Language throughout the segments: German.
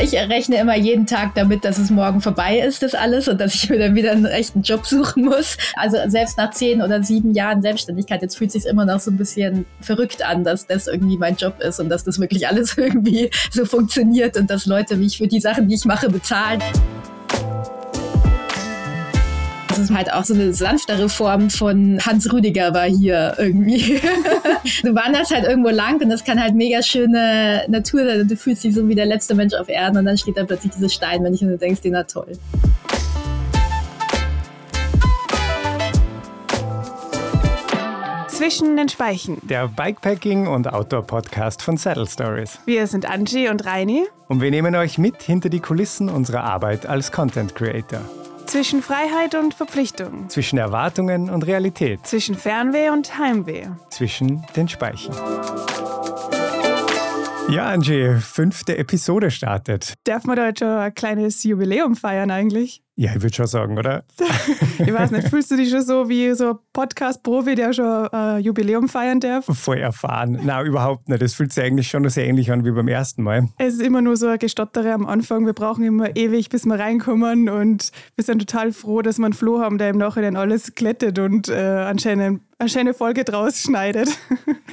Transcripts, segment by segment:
Ich rechne immer jeden Tag damit, dass es morgen vorbei ist, das alles, und dass ich mir dann wieder einen echten Job suchen muss. Also selbst nach zehn oder sieben Jahren Selbstständigkeit, jetzt fühlt es sich immer noch so ein bisschen verrückt an, dass das irgendwie mein Job ist und dass das wirklich alles irgendwie so funktioniert und dass Leute mich für die Sachen, die ich mache, bezahlen. Das ist halt auch so eine sanftere Form von Hans Rüdiger war hier irgendwie. du wanderst halt irgendwo lang und das kann halt mega schöne Natur sein und du fühlst dich so wie der letzte Mensch auf Erden und dann steht da plötzlich dieses Steinmännchen und du denkst dir, na toll. Zwischen den Speichen. Der Bikepacking- und Outdoor-Podcast von Saddle Stories. Wir sind Angie und Reini. Und wir nehmen euch mit hinter die Kulissen unserer Arbeit als Content Creator. Zwischen Freiheit und Verpflichtung. Zwischen Erwartungen und Realität. Zwischen Fernweh und Heimweh. Zwischen den Speichen. Ja, Angie, fünfte Episode startet. Darf man da jetzt schon ein kleines Jubiläum feiern eigentlich? Ja, ich würde schon sagen, oder? ich weiß nicht, fühlst du dich schon so wie so ein Podcast-Profi, der schon ein äh, Jubiläum feiern darf? Voll erfahren. Nein, überhaupt nicht. Das fühlt sich eigentlich schon sehr ähnlich an wie beim ersten Mal. Es ist immer nur so ein Gestottere am Anfang. Wir brauchen immer ewig, bis wir reinkommen und wir sind total froh, dass wir einen Flo haben, der im Nachhinein alles glättet und äh, anscheinend eine schöne Folge draus schneidet.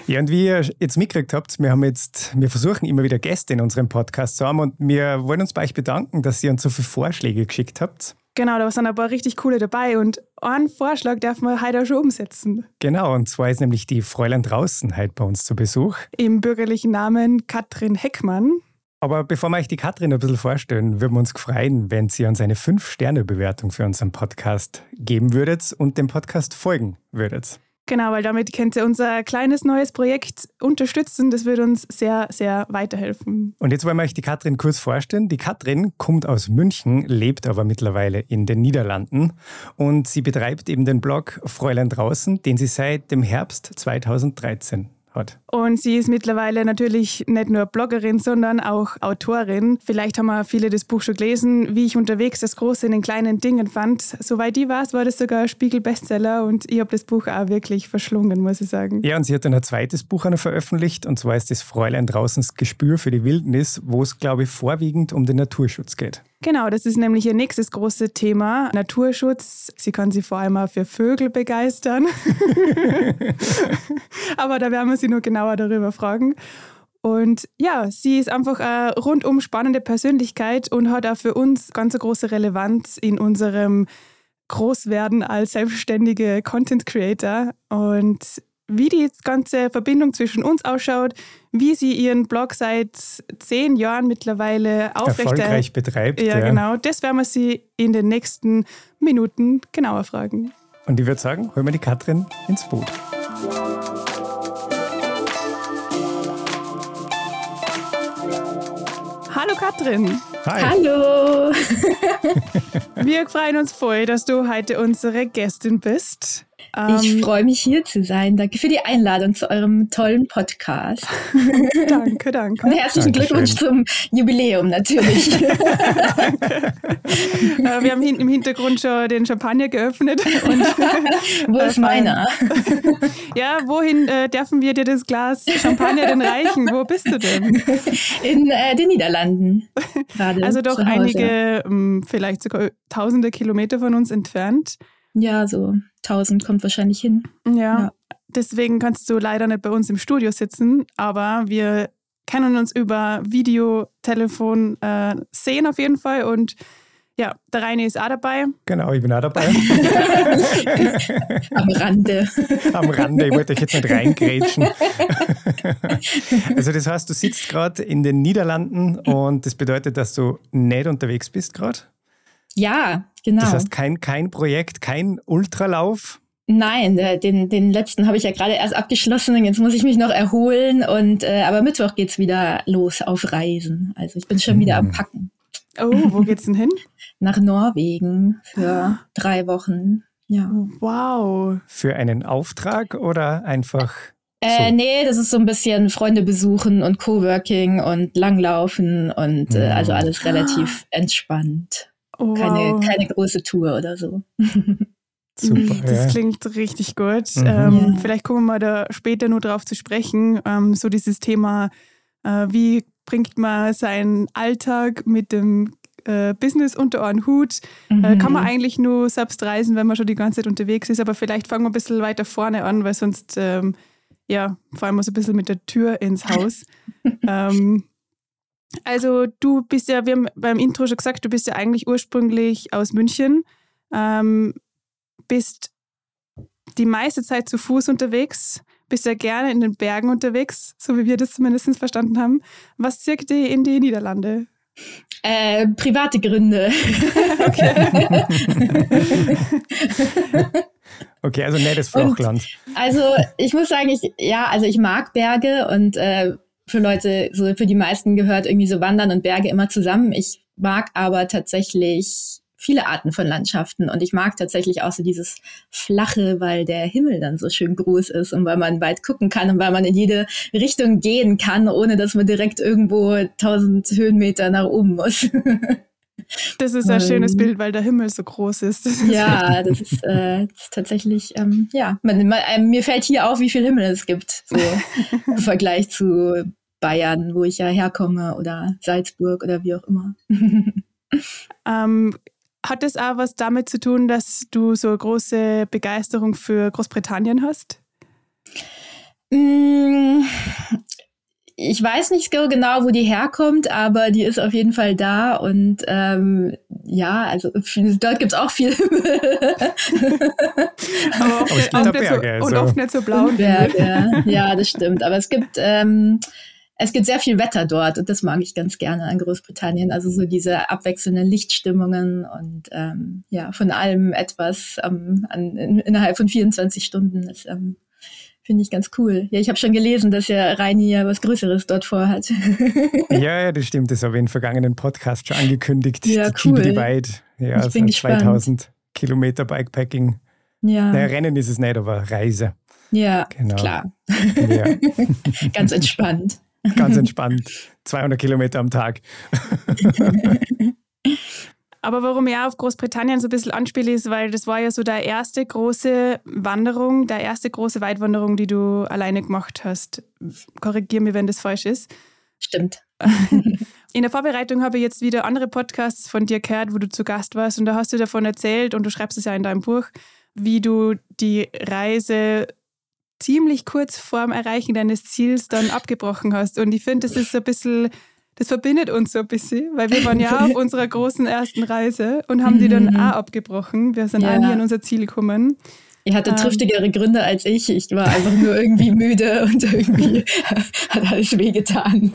Ja, und wie ihr jetzt mitgekriegt habt, wir haben jetzt, wir versuchen immer wieder Gäste in unserem Podcast zu haben und wir wollen uns bei euch bedanken, dass ihr uns so viele Vorschläge geschickt habt. Genau, da sind ein paar richtig coole dabei und einen Vorschlag darf man heute auch schon umsetzen. Genau, und zwar ist nämlich die Fräulein draußen heute bei uns zu Besuch. Im bürgerlichen Namen Katrin Heckmann. Aber bevor wir euch die Katrin ein bisschen vorstellen, würden wir uns freuen, wenn Sie uns eine 5-Sterne-Bewertung für unseren Podcast geben würdet und dem Podcast folgen würdet. Genau, weil damit könnt ihr unser kleines neues Projekt unterstützen. Das wird uns sehr, sehr weiterhelfen. Und jetzt wollen wir euch die Katrin kurz vorstellen. Die Katrin kommt aus München, lebt aber mittlerweile in den Niederlanden und sie betreibt eben den Blog Fräulein draußen, den sie seit dem Herbst 2013 hat. Und sie ist mittlerweile natürlich nicht nur Bloggerin, sondern auch Autorin. Vielleicht haben wir viele das Buch schon gelesen, wie ich unterwegs das Große in den kleinen Dingen fand. Soweit ich weiß, war das sogar Spiegel-Bestseller und ich habe das Buch auch wirklich verschlungen, muss ich sagen. Ja, und sie hat dann ein zweites Buch veröffentlicht und zwar ist das Fräulein draußens Gespür für die Wildnis, wo es, glaube ich, vorwiegend um den Naturschutz geht. Genau, das ist nämlich ihr nächstes großes Thema, Naturschutz. Sie kann sich vor allem auch für Vögel begeistern. Aber da werden wir sie nur genauer darüber fragen. Und ja, sie ist einfach eine rundum spannende Persönlichkeit und hat auch für uns ganz große Relevanz in unserem Großwerden als selbstständige Content Creator. Und wie die ganze Verbindung zwischen uns ausschaut, wie sie ihren Blog seit zehn Jahren mittlerweile aufrecht betreibt. Ja, ja, genau. Das werden wir sie in den nächsten Minuten genauer fragen. Und ich würde sagen, holen wir die Katrin ins Boot. Hallo Katrin. Hi. Hallo. wir freuen uns voll, dass du heute unsere Gästin bist. Ich ähm, freue mich hier zu sein. Danke für die Einladung zu eurem tollen Podcast. danke, danke. Und herzlichen Dankeschön. Glückwunsch zum Jubiläum natürlich. äh, wir haben im Hintergrund schon den Champagner geöffnet. Und, Wo ist äh, meiner? ja, wohin äh, dürfen wir dir das Glas Champagner denn reichen? Wo bist du denn? In äh, den Niederlanden. Also doch einige, ähm, vielleicht sogar tausende Kilometer von uns entfernt. Ja, so 1000 kommt wahrscheinlich hin. Ja, ja, deswegen kannst du leider nicht bei uns im Studio sitzen, aber wir kennen uns über Video, Telefon äh, sehen auf jeden Fall und ja, der Reine ist auch dabei. Genau, ich bin auch dabei. Am Rande. Am Rande, ich wollte euch jetzt nicht reingrätschen. also das heißt, du sitzt gerade in den Niederlanden und das bedeutet, dass du nicht unterwegs bist gerade? Ja, genau. Das heißt, kein, kein Projekt, kein Ultralauf? Nein, den, den letzten habe ich ja gerade erst abgeschlossen und jetzt muss ich mich noch erholen. Und äh, aber Mittwoch geht es wieder los auf Reisen. Also ich bin schon wieder am hm. Packen. Oh, wo geht's denn hin? Nach Norwegen für drei Wochen. Ja. Wow. Für einen Auftrag oder einfach? Äh, so. Nee, das ist so ein bisschen Freunde besuchen und Coworking und Langlaufen und äh, also alles relativ entspannt. Oh, keine, keine große Tour oder so. Super. Das ja. klingt richtig gut. Mhm. Ähm, ja. Vielleicht kommen wir da später nur drauf zu sprechen. Ähm, so dieses Thema, äh, wie bringt man seinen Alltag mit dem äh, Business unter einen Hut. Mhm. Äh, kann man eigentlich nur selbst reisen, wenn man schon die ganze Zeit unterwegs ist. Aber vielleicht fangen wir ein bisschen weiter vorne an, weil sonst, ähm, ja, fallen wir so ein bisschen mit der Tür ins Haus. ähm, also du bist ja, wir haben beim Intro schon gesagt, du bist ja eigentlich ursprünglich aus München, ähm, bist die meiste Zeit zu Fuß unterwegs, bist ja gerne in den Bergen unterwegs, so wie wir das zumindest verstanden haben. Was zirkt dich in die Niederlande? Äh, private Gründe. okay. okay, also nettes Flachland. Und, also ich muss sagen, ich ja, also ich mag Berge und äh, für Leute, so für die meisten gehört irgendwie so Wandern und Berge immer zusammen. Ich mag aber tatsächlich viele Arten von Landschaften und ich mag tatsächlich auch so dieses Flache, weil der Himmel dann so schön groß ist und weil man weit gucken kann und weil man in jede Richtung gehen kann, ohne dass man direkt irgendwo tausend Höhenmeter nach oben muss. Das ist ein ähm, schönes Bild, weil der Himmel so groß ist. Das ja, das ist, äh, das ist tatsächlich, ähm, ja, man, man, äh, mir fällt hier auf, wie viel Himmel es gibt, so im Vergleich zu Bayern, wo ich ja herkomme, oder Salzburg oder wie auch immer. ähm, hat es auch was damit zu tun, dass du so eine große Begeisterung für Großbritannien hast? Mm, ich weiß nicht genau, wo die herkommt, aber die ist auf jeden Fall da und ähm, ja, also dort gibt es auch viel aber oft, oft, oft, so, und also. oft nicht so blau. Berge. Ja, das stimmt. Aber es gibt ähm, es gibt sehr viel Wetter dort und das mag ich ganz gerne an Großbritannien. Also so diese abwechselnden Lichtstimmungen und ähm, ja, von allem etwas ähm, an, in, innerhalb von 24 Stunden. Das ähm, finde ich ganz cool. Ja, ich habe schon gelesen, dass ja Reini ja was Größeres dort vorhat. ja, ja, das stimmt. Das habe ich im vergangenen Podcast schon angekündigt. Ja, die cool. Divide. Ja, ich also bin 2000 gespannt. Kilometer Bikepacking. Ja. Naja, Rennen ist es nicht, aber Reise. Ja, genau. klar. Ja. ganz entspannt. Ganz entspannt. 200 Kilometer am Tag. Aber warum ich auch auf Großbritannien so ein bisschen anspiele, ist, weil das war ja so der erste große Wanderung, der erste große Weitwanderung, die du alleine gemacht hast. Korrigiere mich, wenn das falsch ist. Stimmt. In der Vorbereitung habe ich jetzt wieder andere Podcasts von dir gehört, wo du zu Gast warst und da hast du davon erzählt und du schreibst es ja in deinem Buch, wie du die Reise ziemlich kurz vorm Erreichen deines Ziels dann abgebrochen hast. Und ich finde, das ist so ein bisschen, das verbindet uns so ein bisschen, weil wir waren ja auf unserer großen ersten Reise und haben die dann mhm. auch abgebrochen. Wir sind ja. auch nie an unser Ziel gekommen. Ihr hattet ähm, triftigere Gründe als ich. Ich war einfach nur irgendwie müde und irgendwie hat alles wehgetan.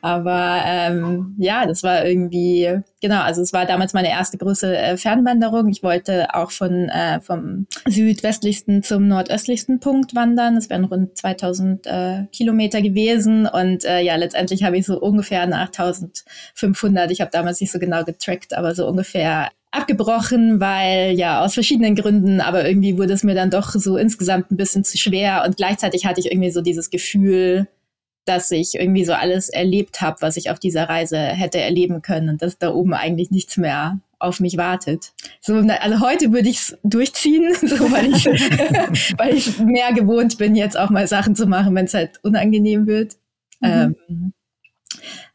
Aber ähm, ja, das war irgendwie, genau, also es war damals meine erste große äh, Fernwanderung. Ich wollte auch von äh, vom südwestlichsten zum nordöstlichsten Punkt wandern. Das wären rund 2000 äh, Kilometer gewesen. Und äh, ja, letztendlich habe ich so ungefähr nach 1500, ich habe damals nicht so genau getrackt, aber so ungefähr abgebrochen, weil ja aus verschiedenen Gründen, aber irgendwie wurde es mir dann doch so insgesamt ein bisschen zu schwer und gleichzeitig hatte ich irgendwie so dieses Gefühl, dass ich irgendwie so alles erlebt habe, was ich auf dieser Reise hätte erleben können und dass da oben eigentlich nichts mehr auf mich wartet. So, also heute würde ich es durchziehen, so, weil, ich, weil ich mehr gewohnt bin, jetzt auch mal Sachen zu machen, wenn es halt unangenehm wird. Mhm. Ähm,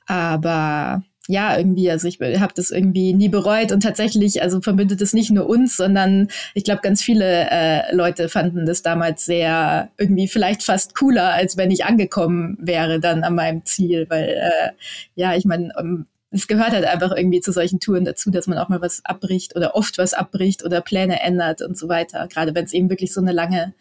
aber ja, irgendwie, also ich habe das irgendwie nie bereut und tatsächlich, also verbindet es nicht nur uns, sondern ich glaube, ganz viele äh, Leute fanden das damals sehr irgendwie vielleicht fast cooler, als wenn ich angekommen wäre dann an meinem Ziel, weil äh, ja, ich meine, um, ähm, es gehört halt einfach irgendwie zu solchen Touren dazu, dass man auch mal was abbricht oder oft was abbricht oder Pläne ändert und so weiter, gerade wenn es eben wirklich so eine lange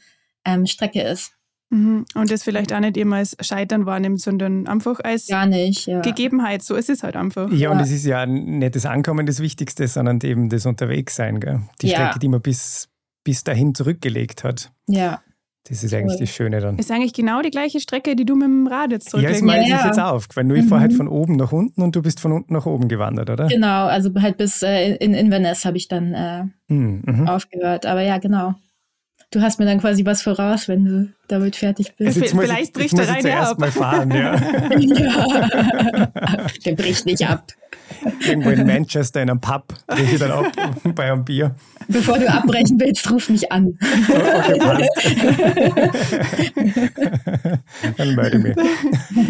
ähm, Strecke ist. Mhm. Und das vielleicht auch nicht immer als Scheitern wahrnimmt, sondern einfach als Gar nicht, ja. Gegebenheit. So ist es halt einfach. Ja, ja, und es ist ja nicht das Ankommen das Wichtigste, sondern eben das Unterwegssein. Gell? Die ja. Strecke, die man bis, bis dahin zurückgelegt hat. Ja. Das ist eigentlich das Schöne dann. Ist eigentlich genau die gleiche Strecke, die du mit dem Rad jetzt zurücklegst. Ja, das meine ich jetzt auf. Weil nur ich mhm. fahre halt von oben nach unten und du bist von unten nach oben gewandert, oder? Genau, also halt bis äh, in Inverness habe ich dann äh, mhm. aufgehört. Aber ja, genau. Du hast mir dann quasi was voraus, wenn du damit fertig bist. Also Vielleicht bricht er rein ab. Mal fahren, ja. ja. Der bricht nicht ab. Irgendwo in Manchester in einem Pub bricht ich dann ab bei einem Bier. Bevor du abbrechen willst, ruf mich an. Okay, passt. dann melde ich mich.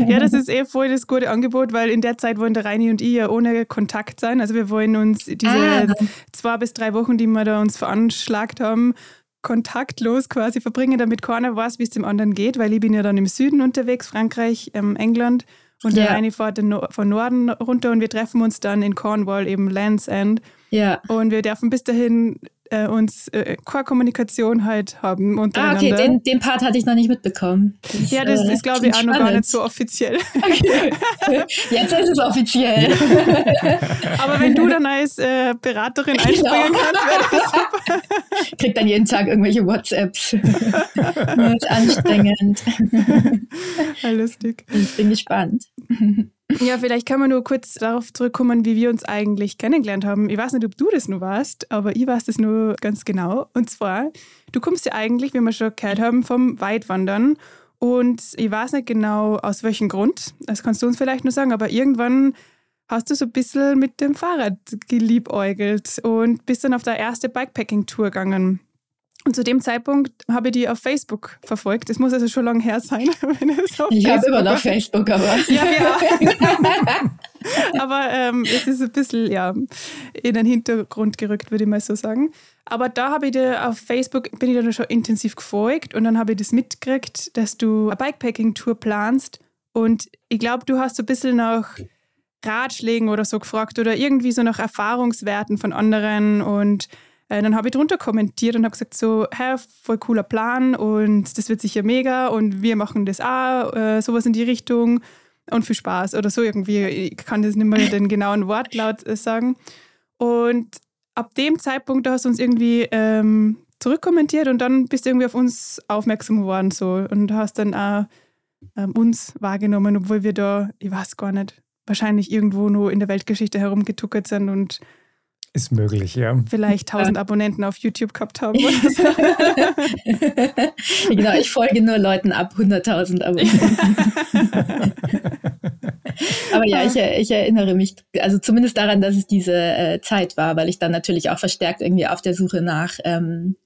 Ja, das ist eh voll das gute Angebot, weil in der Zeit wollen der Reini und ich ja ohne Kontakt sein. Also wir wollen uns diese ah. zwei bis drei Wochen, die wir da uns veranschlagt haben, kontaktlos quasi verbringen, damit keiner weiß, wie es dem anderen geht, weil ich bin ja dann im Süden unterwegs, Frankreich, ähm, England und ja. der eine fährt von Norden runter und wir treffen uns dann in Cornwall, eben Land's End. Ja. Und wir dürfen bis dahin äh, uns äh, Kommunikation halt haben untereinander. Ah, okay, den, den Part hatte ich noch nicht mitbekommen. Das, ja, das äh, ist, glaube ich, auch noch gar nicht so offiziell. Okay. Jetzt ist es offiziell. Aber wenn du dann als äh, Beraterin genau. einspringen kannst, wäre das super. Kriegt dann jeden Tag irgendwelche WhatsApps. das ist anstrengend. Ja, lustig. Ich bin gespannt. Ja, vielleicht kann man nur kurz darauf zurückkommen, wie wir uns eigentlich kennengelernt haben. Ich weiß nicht, ob du das nur warst, aber ich weiß das nur ganz genau. Und zwar, du kommst ja eigentlich, wie wir schon gehört haben, vom Weitwandern. Und ich weiß nicht genau, aus welchem Grund. Das kannst du uns vielleicht nur sagen. Aber irgendwann hast du so ein bisschen mit dem Fahrrad geliebäugelt und bist dann auf der erste Bikepacking-Tour gegangen. Und zu dem Zeitpunkt habe ich die auf Facebook verfolgt. Das muss also schon lange her sein. ich habe immer noch Facebook, aber. ja, ja. aber ähm, es ist ein bisschen ja, in den Hintergrund gerückt, würde ich mal so sagen. Aber da habe ich dir auf Facebook, bin ich dann schon intensiv gefolgt und dann habe ich das mitgekriegt, dass du eine Bikepacking-Tour planst. Und ich glaube, du hast so ein bisschen nach Ratschlägen oder so gefragt oder irgendwie so nach Erfahrungswerten von anderen und äh, dann habe ich drunter kommentiert und habe gesagt so, hä, voll cooler Plan und das wird sicher mega und wir machen das auch, äh, sowas in die Richtung und viel Spaß oder so irgendwie. Ich kann das nicht mehr den genauen Wortlaut äh, sagen. Und ab dem Zeitpunkt, da hast du uns irgendwie ähm, zurückkommentiert und dann bist du irgendwie auf uns aufmerksam geworden so und hast dann auch ähm, uns wahrgenommen, obwohl wir da, ich weiß gar nicht, wahrscheinlich irgendwo nur in der Weltgeschichte herumgetuckert sind und ist möglich, ja. Vielleicht 1000 Abonnenten auf YouTube gehabt haben. Oder so. genau, ich folge nur Leuten ab 100.000 Abonnenten. Aber ja, ich, ich, erinnere mich, also zumindest daran, dass es diese äh, Zeit war, weil ich dann natürlich auch verstärkt irgendwie auf der Suche nach ähm,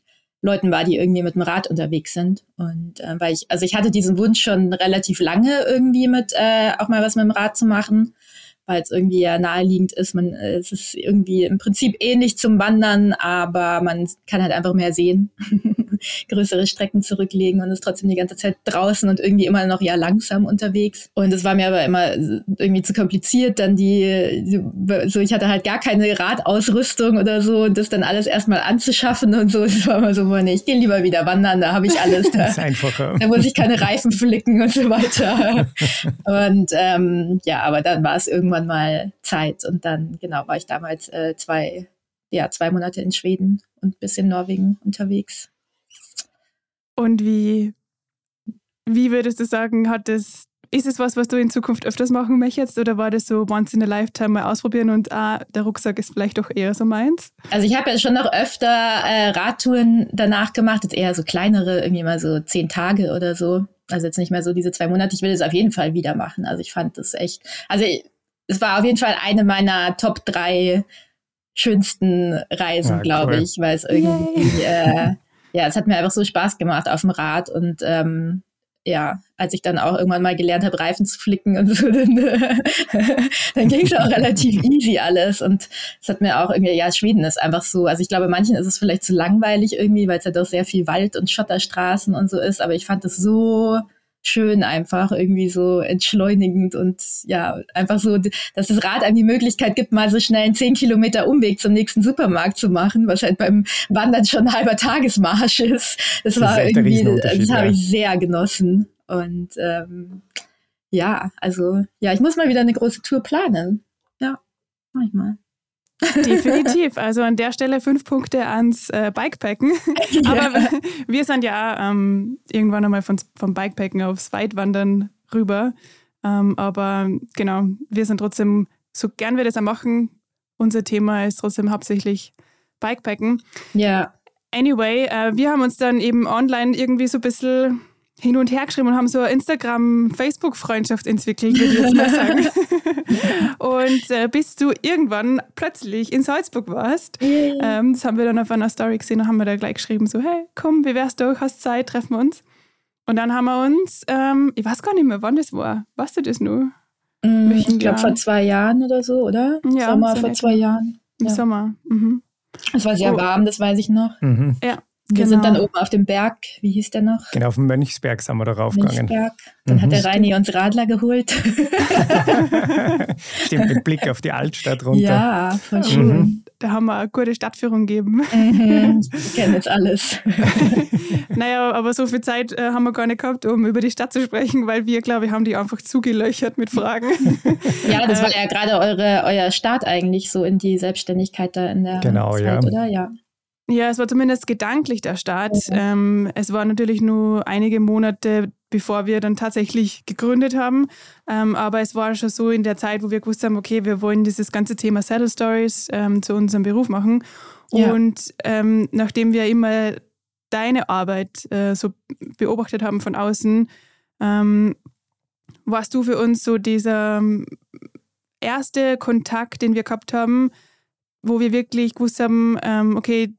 Leuten war, die irgendwie mit dem Rad unterwegs sind. Und äh, weil ich, also ich hatte diesen Wunsch schon relativ lange irgendwie mit äh, auch mal was mit dem Rad zu machen weil es irgendwie ja naheliegend ist. Man, äh, es ist irgendwie im Prinzip ähnlich zum Wandern, aber man kann halt einfach mehr sehen, größere Strecken zurücklegen und ist trotzdem die ganze Zeit draußen und irgendwie immer noch ja langsam unterwegs. Und es war mir aber immer irgendwie zu kompliziert, dann die, so ich hatte halt gar keine Radausrüstung oder so und das dann alles erstmal anzuschaffen und so. Es war immer so, nee, ich gehe lieber wieder wandern, da habe ich alles. Da, das ist einfacher. da muss ich keine Reifen flicken und so weiter. und ähm, ja, aber dann war es irgendwann irgendwann mal Zeit. Und dann, genau, war ich damals äh, zwei, ja, zwei Monate in Schweden und bis in Norwegen unterwegs. Und wie, wie würdest du sagen, hat das, ist es was, was du in Zukunft öfters machen möchtest oder war das so once in a lifetime mal ausprobieren und ah, der Rucksack ist vielleicht doch eher so meins? Also ich habe ja schon noch öfter äh, Radtouren danach gemacht, jetzt eher so kleinere, irgendwie mal so zehn Tage oder so. Also jetzt nicht mehr so diese zwei Monate. Ich will es auf jeden Fall wieder machen. Also ich fand das echt, also es war auf jeden Fall eine meiner Top drei schönsten Reisen, ja, glaube cool. ich, weil es irgendwie, äh, ja, es hat mir einfach so Spaß gemacht auf dem Rad und ähm, ja, als ich dann auch irgendwann mal gelernt habe, Reifen zu flicken und so, dann, dann ging es auch relativ easy alles. Und es hat mir auch irgendwie, ja, Schweden ist einfach so, also ich glaube, manchen ist es vielleicht zu langweilig irgendwie, weil es ja doch sehr viel Wald und Schotterstraßen und so ist, aber ich fand es so schön einfach, irgendwie so entschleunigend und ja, einfach so, dass das Rad einem die Möglichkeit gibt, mal so schnell einen 10 Kilometer Umweg zum nächsten Supermarkt zu machen, was halt beim Wandern schon ein halber Tagesmarsch ist. Das, das war irgendwie, das habe ich sehr genossen. Und ähm, ja, also ja, ich muss mal wieder eine große Tour planen. Ja, mach ich mal. Definitiv. Also an der Stelle fünf Punkte ans äh, Bikepacken. Ja. Aber wir sind ja ähm, irgendwann einmal von, vom Bikepacken aufs Weitwandern rüber. Ähm, aber genau, wir sind trotzdem, so gern wir das auch machen, unser Thema ist trotzdem hauptsächlich Bikepacken. Ja. Anyway, äh, wir haben uns dann eben online irgendwie so ein bisschen hin und her geschrieben und haben so eine Instagram-Facebook-Freundschaft entwickelt, würde ich jetzt mal sagen. und äh, bis du irgendwann plötzlich in Salzburg warst, ähm, das haben wir dann auf einer Story gesehen und haben wir da gleich geschrieben, so, hey, komm, wie wär's du, hast Zeit, treffen wir uns. Und dann haben wir uns, ähm, ich weiß gar nicht mehr, wann das war. Weißt du das nur? Mm, ich glaube vor zwei Jahren oder so, oder? Ja, Sommer vor zwei Jahren. Im ja. Sommer. Mhm. Es war sehr oh. warm, das weiß ich noch. Mhm. Ja. Wir genau. sind dann oben auf dem Berg, wie hieß der noch? Genau, auf dem Mönchsberg sind wir da raufgegangen. Mönchsberg. Dann mhm. hat der Reini uns Radler geholt. Stimmt, mit Blick auf die Altstadt runter. Ja, voll schön. Mhm. Da haben wir eine gute Stadtführung gegeben. Mhm. Ich kenne jetzt alles. naja, aber so viel Zeit äh, haben wir gar nicht gehabt, um über die Stadt zu sprechen, weil wir, glaube ich, haben die einfach zugelöchert mit Fragen. ja, das war ja gerade eure, euer Start eigentlich so in die Selbstständigkeit da in der genau, Zeit, ja. oder? Ja. Ja, es war zumindest gedanklich der Start. Mhm. Ähm, es war natürlich nur einige Monate, bevor wir dann tatsächlich gegründet haben. Ähm, aber es war schon so in der Zeit, wo wir gewusst haben, okay, wir wollen dieses ganze Thema Saddle Stories ähm, zu unserem Beruf machen. Ja. Und ähm, nachdem wir immer deine Arbeit äh, so beobachtet haben von außen, ähm, warst du für uns so dieser ähm, erste Kontakt, den wir gehabt haben, wo wir wirklich gewusst haben, okay,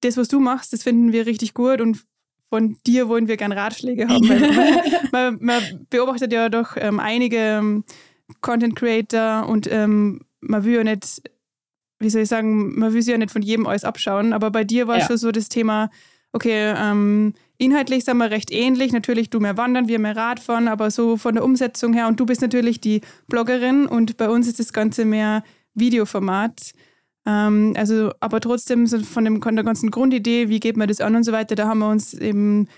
das, was du machst, das finden wir richtig gut und von dir wollen wir gerne Ratschläge haben. man, man, beobachtet ja doch ähm, einige ähm, Content Creator und ähm, man will ja nicht, wie soll ich sagen, man will sich ja nicht von jedem alles abschauen, aber bei dir war ja. schon so das Thema, okay, ähm, inhaltlich sind wir recht ähnlich. Natürlich du mehr wandern, wir mehr Radfahren, aber so von der Umsetzung her und du bist natürlich die Bloggerin und bei uns ist das Ganze mehr Videoformat. Ähm, also, aber trotzdem so von, dem, von der ganzen Grundidee, wie geht man das an und so weiter, da haben wir uns eben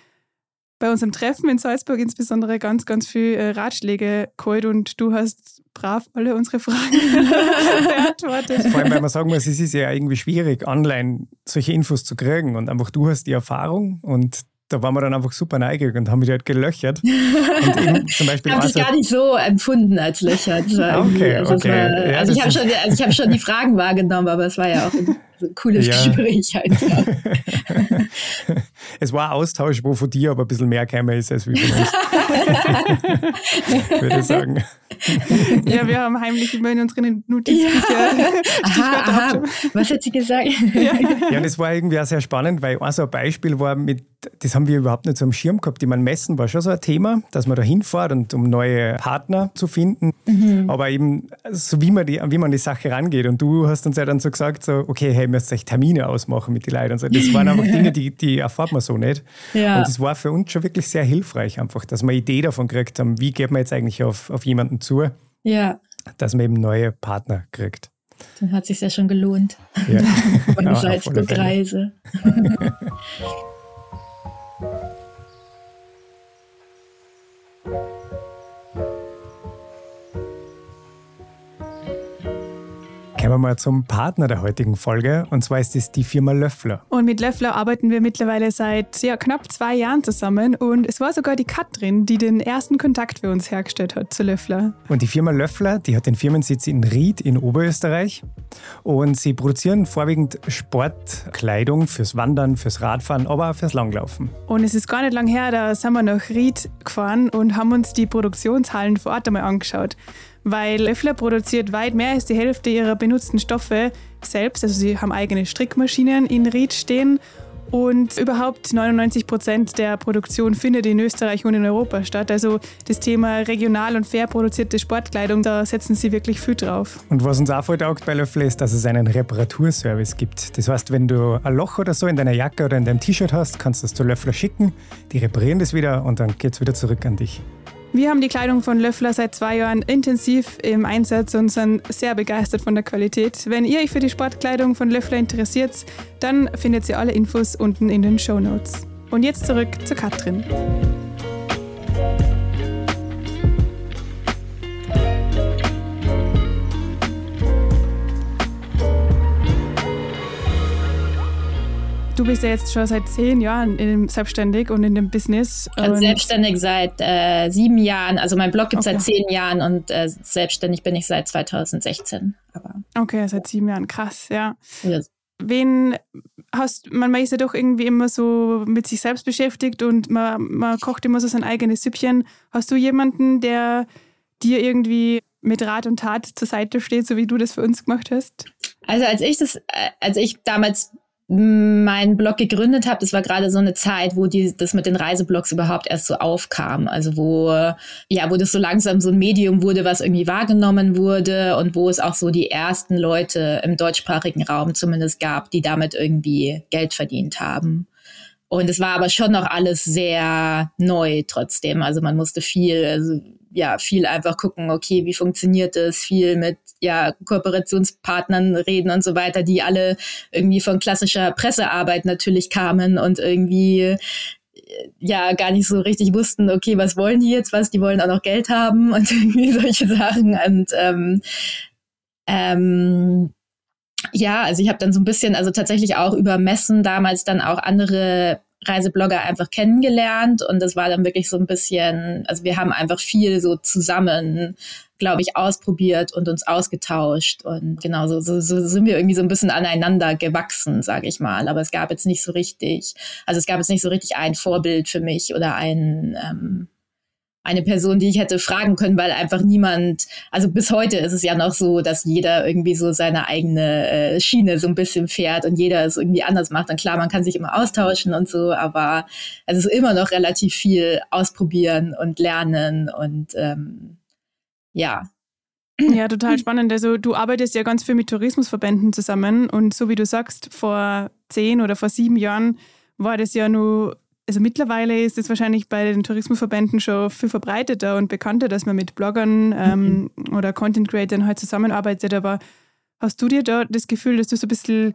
bei unserem Treffen in Salzburg insbesondere ganz, ganz viel äh, Ratschläge geholt und du hast brav alle unsere Fragen beantwortet. Vor allem, weil man sagen muss, es ist ja irgendwie schwierig, online solche Infos zu kriegen und einfach du hast die Erfahrung und da waren wir dann einfach super neugierig und haben mich halt gelöchert. Zum Beispiel ich habe das gar nicht so empfunden als löchert. Okay, also, okay. War, ja, also ich habe schon, also hab schon die Fragen wahrgenommen, aber es war ja auch ein, so ein cooles ja. Gespräch einfach. es war Austausch, wo von dir aber ein bisschen mehr gekommen ist als wie von uns. würde ich sagen. Ja, wir haben heimlich immer in unseren Notizbücher aha, aha. Was hat sie gesagt? Ja. ja, das war irgendwie auch sehr spannend, weil ein so ein Beispiel war mit, das haben wir überhaupt nicht so am Schirm gehabt. Ich meine, Messen war schon so ein Thema, dass man da hinfährt und um neue Partner zu finden. Mhm. Aber eben, so wie man, die, wie man die Sache rangeht. Und du hast uns ja dann so gesagt, so, okay, hey, müsst euch Termine ausmachen mit den Leuten. Und so. Das waren einfach Dinge, die, die erfahrt man so nicht. Ja. Und das war für uns schon wirklich sehr hilfreich, einfach, dass wir eine Idee davon gekriegt haben, wie geht man jetzt eigentlich auf, auf jemanden zu, ja. dass man eben neue Partner kriegt. Dann hat es sich ja schon gelohnt. Ja. Der ja, Salzburg-Reise. Kommen wir mal zum Partner der heutigen Folge und zwar ist es die Firma Löffler. Und mit Löffler arbeiten wir mittlerweile seit ja, knapp zwei Jahren zusammen und es war sogar die Katrin, die den ersten Kontakt für uns hergestellt hat zu Löffler. Und die Firma Löffler, die hat den Firmensitz in Ried in Oberösterreich und sie produzieren vorwiegend Sportkleidung fürs Wandern, fürs Radfahren, aber auch fürs Langlaufen. Und es ist gar nicht lang her, da sind wir nach Ried gefahren und haben uns die Produktionshallen vor Ort einmal angeschaut weil Löffler produziert weit mehr als die Hälfte ihrer benutzten Stoffe selbst. Also sie haben eigene Strickmaschinen in Ried stehen und überhaupt 99 Prozent der Produktion findet in Österreich und in Europa statt. Also das Thema regional und fair produzierte Sportkleidung, da setzen sie wirklich viel drauf. Und was uns auch voll taugt bei Löffel ist, dass es einen Reparaturservice gibt. Das heißt, wenn du ein Loch oder so in deiner Jacke oder in deinem T-Shirt hast, kannst du es zu Löffler schicken, die reparieren das wieder und dann geht es wieder zurück an dich. Wir haben die Kleidung von Löffler seit zwei Jahren intensiv im Einsatz und sind sehr begeistert von der Qualität. Wenn ihr euch für die Sportkleidung von Löffler interessiert, dann findet ihr alle Infos unten in den Show Notes. Und jetzt zurück zu Katrin. Du bist ja jetzt schon seit zehn Jahren in, selbstständig und in dem Business. Also selbstständig seit äh, sieben Jahren. Also mein Blog gibt es okay. seit zehn Jahren und äh, selbstständig bin ich seit 2016. Aber, okay, seit sieben Jahren. Krass, ja. Oder wen hast, man ist ja doch irgendwie immer so mit sich selbst beschäftigt und man, man kocht immer so sein eigenes Süppchen. Hast du jemanden, der dir irgendwie mit Rat und Tat zur Seite steht, so wie du das für uns gemacht hast? Also als ich das, äh, als ich damals meinen Blog gegründet habe, das war gerade so eine Zeit, wo die, das mit den Reiseblogs überhaupt erst so aufkam. Also wo, ja, wo das so langsam so ein Medium wurde, was irgendwie wahrgenommen wurde und wo es auch so die ersten Leute im deutschsprachigen Raum zumindest gab, die damit irgendwie Geld verdient haben. Und es war aber schon noch alles sehr neu trotzdem. Also man musste viel, also ja, viel einfach gucken, okay, wie funktioniert das, viel mit ja, Kooperationspartnern reden und so weiter, die alle irgendwie von klassischer Pressearbeit natürlich kamen und irgendwie äh, ja gar nicht so richtig wussten, okay, was wollen die jetzt, was, die wollen auch noch Geld haben und irgendwie solche Sachen. Und ähm, ähm, ja, also ich habe dann so ein bisschen, also tatsächlich auch über Messen damals dann auch andere Reiseblogger einfach kennengelernt und das war dann wirklich so ein bisschen, also wir haben einfach viel so zusammen, glaube ich, ausprobiert und uns ausgetauscht und genau so, so, so sind wir irgendwie so ein bisschen aneinander gewachsen, sage ich mal. Aber es gab jetzt nicht so richtig, also es gab jetzt nicht so richtig ein Vorbild für mich oder ein ähm, eine Person, die ich hätte fragen können, weil einfach niemand, also bis heute ist es ja noch so, dass jeder irgendwie so seine eigene äh, Schiene so ein bisschen fährt und jeder es irgendwie anders macht. Und klar, man kann sich immer austauschen und so, aber es ist immer noch relativ viel ausprobieren und lernen und ähm, ja. Ja, total spannend. Also du arbeitest ja ganz viel mit Tourismusverbänden zusammen und so wie du sagst, vor zehn oder vor sieben Jahren war das ja nur also mittlerweile ist es wahrscheinlich bei den Tourismusverbänden schon viel verbreiteter und bekannter, dass man mit Bloggern ähm, mhm. oder Content Creators halt zusammenarbeitet. Aber hast du dir da das Gefühl, dass du so ein bisschen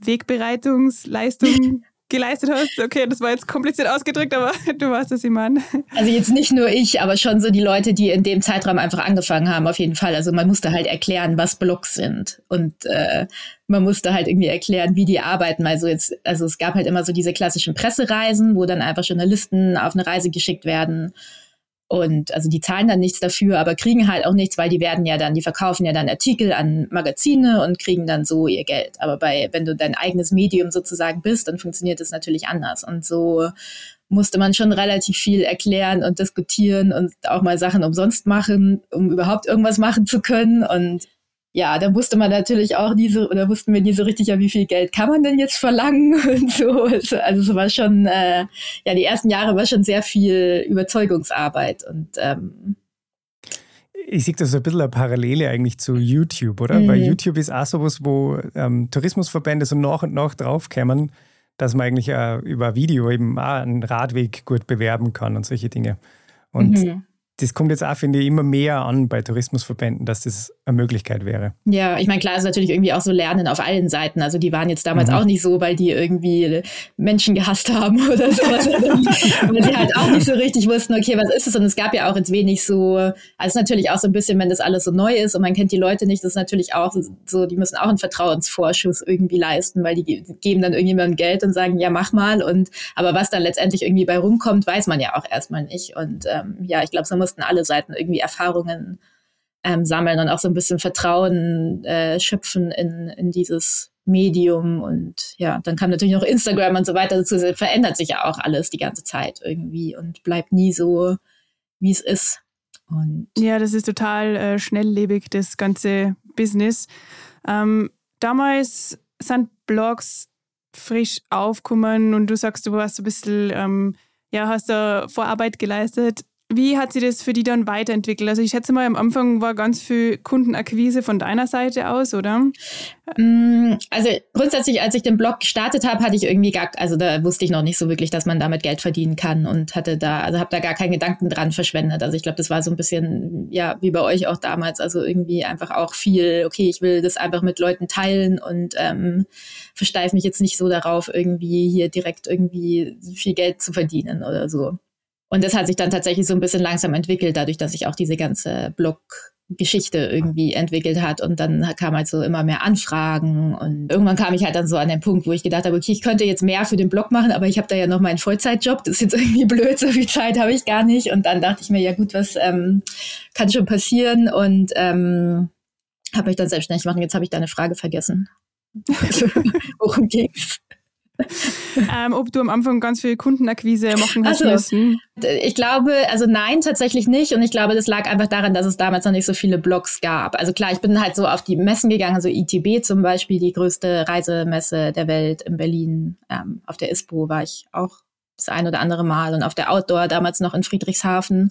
Wegbereitungsleistung geleistet hast. Okay, das war jetzt kompliziert ausgedrückt, aber du weißt, was ich. Also jetzt nicht nur ich, aber schon so die Leute, die in dem Zeitraum einfach angefangen haben, auf jeden Fall. Also man musste halt erklären, was Blogs sind und äh, man musste halt irgendwie erklären, wie die arbeiten. Also jetzt, also es gab halt immer so diese klassischen Pressereisen, wo dann einfach Journalisten auf eine Reise geschickt werden und also die zahlen dann nichts dafür, aber kriegen halt auch nichts, weil die werden ja dann, die verkaufen ja dann Artikel an Magazine und kriegen dann so ihr Geld. Aber bei, wenn du dein eigenes Medium sozusagen bist, dann funktioniert das natürlich anders. Und so musste man schon relativ viel erklären und diskutieren und auch mal Sachen umsonst machen, um überhaupt irgendwas machen zu können. Und ja, da wusste man natürlich auch diese, oder wussten wir nie so richtig, ja, wie viel Geld kann man denn jetzt verlangen und so. Also, also es war schon, äh, ja, die ersten Jahre war schon sehr viel Überzeugungsarbeit und ähm, ich sehe das so ein bisschen eine Parallele eigentlich zu YouTube, oder? Mhm. Weil YouTube ist auch sowas, wo ähm, Tourismusverbände so nach und nach draufkämen, dass man eigentlich äh, über Video eben auch einen Radweg gut bewerben kann und solche Dinge. Und mhm das kommt jetzt auch, finde ich, immer mehr an bei Tourismusverbänden, dass das eine Möglichkeit wäre. Ja, ich meine, klar ist natürlich irgendwie auch so Lernen auf allen Seiten. Also die waren jetzt damals mhm. auch nicht so, weil die irgendwie Menschen gehasst haben oder so. weil sie halt auch nicht so richtig wussten, okay, was ist es? Und es gab ja auch jetzt wenig so, also natürlich auch so ein bisschen, wenn das alles so neu ist und man kennt die Leute nicht, das ist natürlich auch so, die müssen auch einen Vertrauensvorschuss irgendwie leisten, weil die geben dann irgendjemandem Geld und sagen, ja, mach mal. Und aber was dann letztendlich irgendwie bei rumkommt, weiß man ja auch erstmal nicht. Und ähm, ja, ich glaube, so mussten alle Seiten irgendwie Erfahrungen ähm, sammeln und auch so ein bisschen Vertrauen äh, schöpfen in, in dieses Medium. Und ja, dann kam natürlich noch Instagram und so weiter dazu. Es verändert sich ja auch alles die ganze Zeit irgendwie und bleibt nie so, wie es ist. Und ja, das ist total äh, schnelllebig, das ganze Business. Ähm, damals sind Blogs frisch aufgekommen und du sagst, du hast ein bisschen, ähm, ja, hast da Vorarbeit geleistet. Wie hat sich das für die dann weiterentwickelt? Also ich schätze mal, am Anfang war ganz viel Kundenakquise von deiner Seite aus, oder? Mm, also grundsätzlich, als ich den Blog gestartet habe, hatte ich irgendwie gar, also da wusste ich noch nicht so wirklich, dass man damit Geld verdienen kann und hatte da, also habe da gar keinen Gedanken dran verschwendet. Also ich glaube, das war so ein bisschen, ja, wie bei euch auch damals, also irgendwie einfach auch viel, okay, ich will das einfach mit Leuten teilen und ähm, versteife mich jetzt nicht so darauf, irgendwie hier direkt irgendwie viel Geld zu verdienen oder so. Und das hat sich dann tatsächlich so ein bisschen langsam entwickelt, dadurch, dass sich auch diese ganze Blog-Geschichte irgendwie entwickelt hat. Und dann kam halt so immer mehr Anfragen. Und irgendwann kam ich halt dann so an den Punkt, wo ich gedacht habe, okay, ich könnte jetzt mehr für den Blog machen, aber ich habe da ja noch meinen Vollzeitjob. Das ist jetzt irgendwie blöd, so viel Zeit habe ich gar nicht. Und dann dachte ich mir, ja gut, was ähm, kann schon passieren? Und ähm, habe mich dann selbstständig machen. Jetzt habe ich deine Frage vergessen. Also, worum ging's? ähm, ob du am Anfang ganz viel Kundenakquise machen hast also, müssen. Ich glaube, also nein, tatsächlich nicht. Und ich glaube, das lag einfach daran, dass es damals noch nicht so viele Blogs gab. Also klar, ich bin halt so auf die Messen gegangen, also ITB zum Beispiel, die größte Reisemesse der Welt in Berlin. Ähm, auf der ISPO war ich auch das ein oder andere Mal und auf der Outdoor damals noch in Friedrichshafen.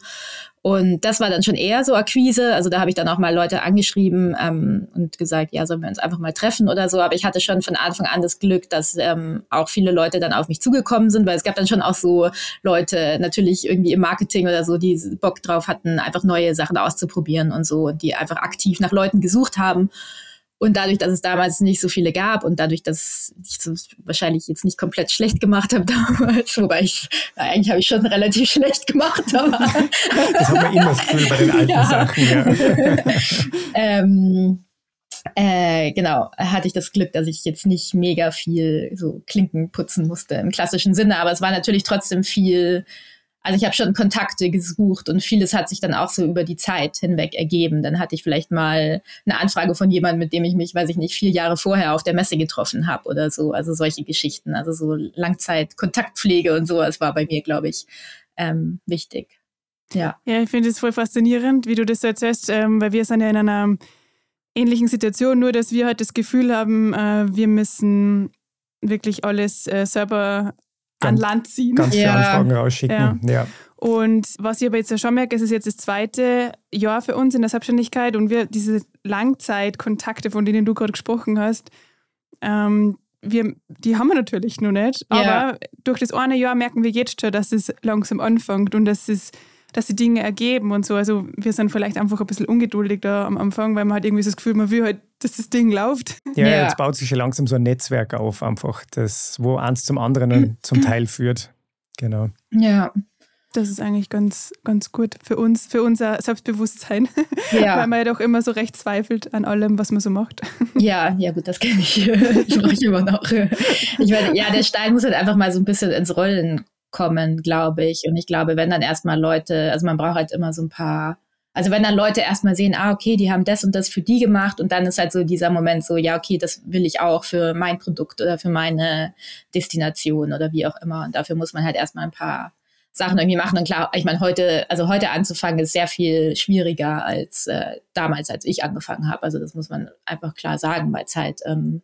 Und das war dann schon eher so Akquise. Also da habe ich dann auch mal Leute angeschrieben ähm, und gesagt, ja, sollen wir uns einfach mal treffen oder so. Aber ich hatte schon von Anfang an das Glück, dass ähm, auch viele Leute dann auf mich zugekommen sind, weil es gab dann schon auch so Leute natürlich irgendwie im Marketing oder so, die Bock drauf hatten, einfach neue Sachen auszuprobieren und so und die einfach aktiv nach Leuten gesucht haben. Und dadurch, dass es damals nicht so viele gab und dadurch, dass ich es wahrscheinlich jetzt nicht komplett schlecht gemacht habe damals, wobei ich, eigentlich habe ich schon relativ schlecht gemacht, aber. das hat man immer das Gefühl bei den alten ja. Sachen, ja. ähm, äh, genau, hatte ich das Glück, dass ich jetzt nicht mega viel so Klinken putzen musste im klassischen Sinne, aber es war natürlich trotzdem viel also ich habe schon Kontakte gesucht und vieles hat sich dann auch so über die Zeit hinweg ergeben. Dann hatte ich vielleicht mal eine Anfrage von jemandem, mit dem ich mich, weiß ich nicht, vier Jahre vorher auf der Messe getroffen habe oder so. Also solche Geschichten, also so Langzeit-Kontaktpflege und sowas war bei mir, glaube ich, ähm, wichtig. Ja. Ja, ich finde es voll faszinierend, wie du das erzählst, ähm, weil wir sind ja in einer ähnlichen Situation, nur dass wir halt das Gefühl haben, äh, wir müssen wirklich alles äh, selber an Land ziehen. Ganz viele ja. Anfragen rausschicken. Ja. ja. Und was ich aber jetzt schon merke, es ist jetzt das zweite Jahr für uns in der Selbstständigkeit und wir diese Langzeitkontakte, von denen du gerade gesprochen hast, ähm, wir, die haben wir natürlich noch nicht. Aber durch das eine Jahr merken wir jetzt schon, dass es langsam anfängt und dass es dass die Dinge ergeben und so. Also wir sind vielleicht einfach ein bisschen ungeduldig da am Anfang, weil man hat irgendwie das Gefühl, man will halt, dass das Ding läuft. Ja, ja. jetzt baut sich ja langsam so ein Netzwerk auf, einfach, das, wo eins zum anderen zum Teil führt. Genau. Ja. Das ist eigentlich ganz, ganz gut für uns, für unser Selbstbewusstsein. Ja. Weil man ja doch immer so recht zweifelt an allem, was man so macht. Ja, ja gut, das kenne ich. Das mache ich immer noch. Ich meine, ja, der Stein muss halt einfach mal so ein bisschen ins Rollen kommen, glaube ich. Und ich glaube, wenn dann erstmal Leute, also man braucht halt immer so ein paar, also wenn dann Leute erstmal sehen, ah, okay, die haben das und das für die gemacht und dann ist halt so dieser Moment so, ja, okay, das will ich auch für mein Produkt oder für meine Destination oder wie auch immer. Und dafür muss man halt erstmal ein paar Sachen irgendwie machen. Und klar, ich meine, heute, also heute anzufangen, ist sehr viel schwieriger als äh, damals, als ich angefangen habe. Also das muss man einfach klar sagen, weil es halt ähm,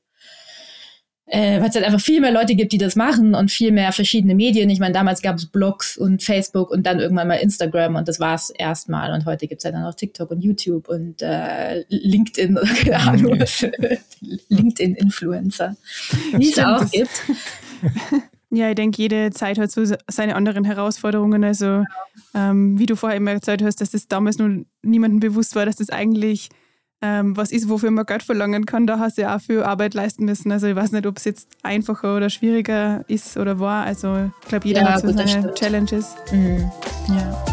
äh, weil es halt einfach viel mehr Leute gibt, die das machen und viel mehr verschiedene Medien. Ich meine, damals gab es Blogs und Facebook und dann irgendwann mal Instagram und das war es erstmal. Und heute gibt es ja dann auch TikTok und YouTube und äh, LinkedIn oder keine Ahnung, LinkedIn-Influencer, wie es auch gibt. Ja, ich denke, jede Zeit hat so seine anderen Herausforderungen. Also, ähm, wie du vorher immer erzählt hast, dass das damals nur niemandem bewusst war, dass das eigentlich ähm, was ist, wofür man Geld verlangen kann, da hast du ja auch viel Arbeit leisten müssen. Also ich weiß nicht, ob es jetzt einfacher oder schwieriger ist oder war. Also ich glaube, jeder ja, hat so gut, seine Challenges. Mhm. Ja.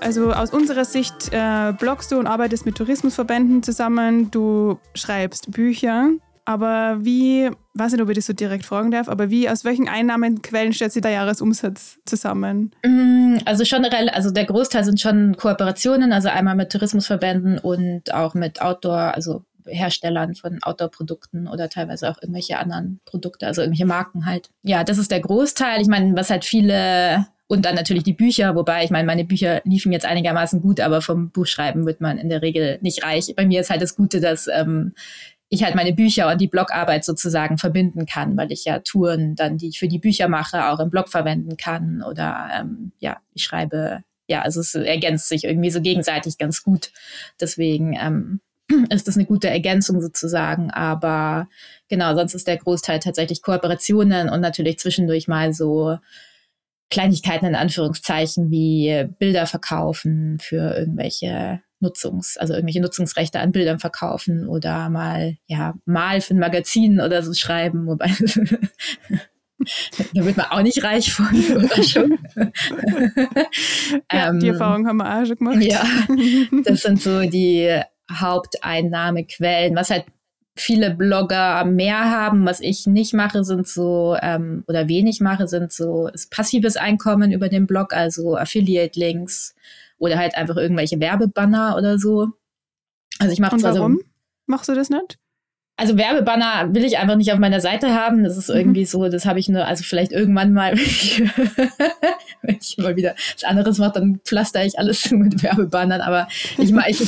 Also aus unserer Sicht äh, blogst du und arbeitest mit Tourismusverbänden zusammen, du schreibst Bücher, aber wie, weiß nicht, ob ich das so direkt fragen darf, aber wie, aus welchen Einnahmenquellen stellt sich der Jahresumsatz zusammen? Mm, also schon, also der Großteil sind schon Kooperationen, also einmal mit Tourismusverbänden und auch mit Outdoor, also Herstellern von Outdoor-Produkten oder teilweise auch irgendwelche anderen Produkte, also irgendwelche Marken halt. Ja, das ist der Großteil. Ich meine, was halt viele und dann natürlich die Bücher, wobei ich meine, meine Bücher liefen jetzt einigermaßen gut, aber vom Buchschreiben wird man in der Regel nicht reich. Bei mir ist halt das Gute, dass ähm, ich halt meine Bücher und die Blogarbeit sozusagen verbinden kann, weil ich ja Touren dann, die ich für die Bücher mache, auch im Blog verwenden kann oder ähm, ja, ich schreibe, ja, also es ergänzt sich irgendwie so gegenseitig ganz gut. Deswegen ähm, ist das eine gute Ergänzung sozusagen, aber genau, sonst ist der Großteil tatsächlich Kooperationen und natürlich zwischendurch mal so Kleinigkeiten in Anführungszeichen wie Bilder verkaufen für irgendwelche Nutzungs, also irgendwelche Nutzungsrechte an Bildern verkaufen oder mal, ja, mal für ein Magazin oder so schreiben, wobei da wird man auch nicht reich von, oder schon? ja, ähm, die Erfahrung haben wir auch schon gemacht. Ja, das sind so die Haupteinnahmequellen, was halt viele Blogger mehr haben. Was ich nicht mache, sind so, ähm, oder wenig mache, sind so passives Einkommen über den Blog, also Affiliate-Links oder halt einfach irgendwelche Werbebanner oder so. Also ich mache zwar warum so, machst du das nicht? Also Werbebanner will ich einfach nicht auf meiner Seite haben. Das ist mhm. irgendwie so, das habe ich nur, also vielleicht irgendwann mal, wenn ich mal wieder was anderes mache, dann pflaster ich alles mit Werbebannern. Aber ich ich,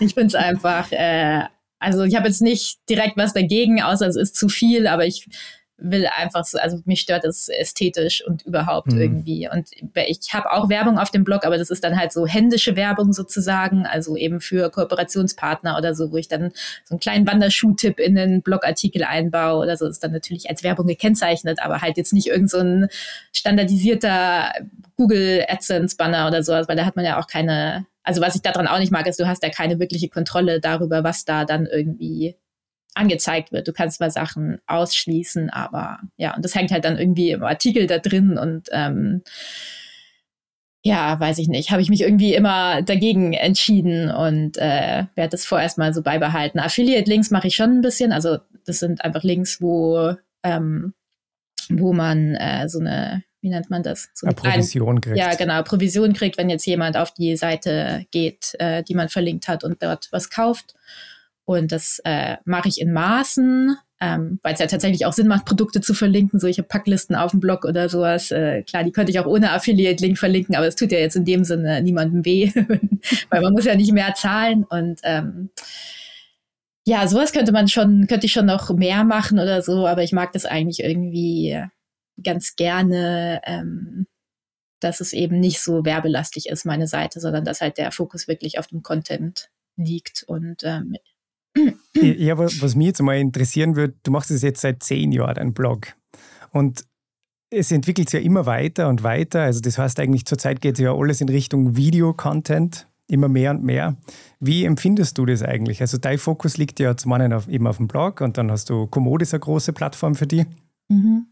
ich finde es einfach, äh, also ich habe jetzt nicht direkt was dagegen, außer es ist zu viel, aber ich will einfach so, also mich stört es ästhetisch und überhaupt mhm. irgendwie. Und ich habe auch Werbung auf dem Blog, aber das ist dann halt so händische Werbung sozusagen, also eben für Kooperationspartner oder so, wo ich dann so einen kleinen Wanderschuh-Tipp in den Blogartikel einbaue oder so, ist dann natürlich als Werbung gekennzeichnet, aber halt jetzt nicht irgend so ein standardisierter Google AdSense Banner oder sowas, weil da hat man ja auch keine, also was ich daran auch nicht mag, ist, du hast ja keine wirkliche Kontrolle darüber, was da dann irgendwie angezeigt wird. Du kannst mal Sachen ausschließen, aber ja, und das hängt halt dann irgendwie im Artikel da drin und ähm, ja, weiß ich nicht, habe ich mich irgendwie immer dagegen entschieden und äh, werde das vorerst mal so beibehalten. Affiliate-Links mache ich schon ein bisschen, also das sind einfach Links, wo, ähm, wo man äh, so eine, wie nennt man das? So eine, eine Provision kriegt. Ja, genau, Provision kriegt, wenn jetzt jemand auf die Seite geht, äh, die man verlinkt hat und dort was kauft. Und das äh, mache ich in Maßen, ähm, weil es ja tatsächlich auch Sinn macht, Produkte zu verlinken, solche Packlisten auf dem Blog oder sowas. Äh, klar, die könnte ich auch ohne Affiliate-Link verlinken, aber es tut ja jetzt in dem Sinne niemandem weh, weil man muss ja nicht mehr zahlen. Und ähm, ja, sowas könnte man schon, könnte ich schon noch mehr machen oder so, aber ich mag das eigentlich irgendwie ganz gerne, ähm, dass es eben nicht so werbelastig ist, meine Seite, sondern dass halt der Fokus wirklich auf dem Content liegt und ähm, ja, was mich jetzt mal interessieren würde, du machst es jetzt seit zehn Jahren, dein Blog. Und es entwickelt sich ja immer weiter und weiter. Also das heißt eigentlich zurzeit geht es ja alles in Richtung Video-Content, immer mehr und mehr. Wie empfindest du das eigentlich? Also dein Fokus liegt ja zum einen auf, eben auf dem Blog und dann hast du Komoot eine große Plattform für die. Mhm.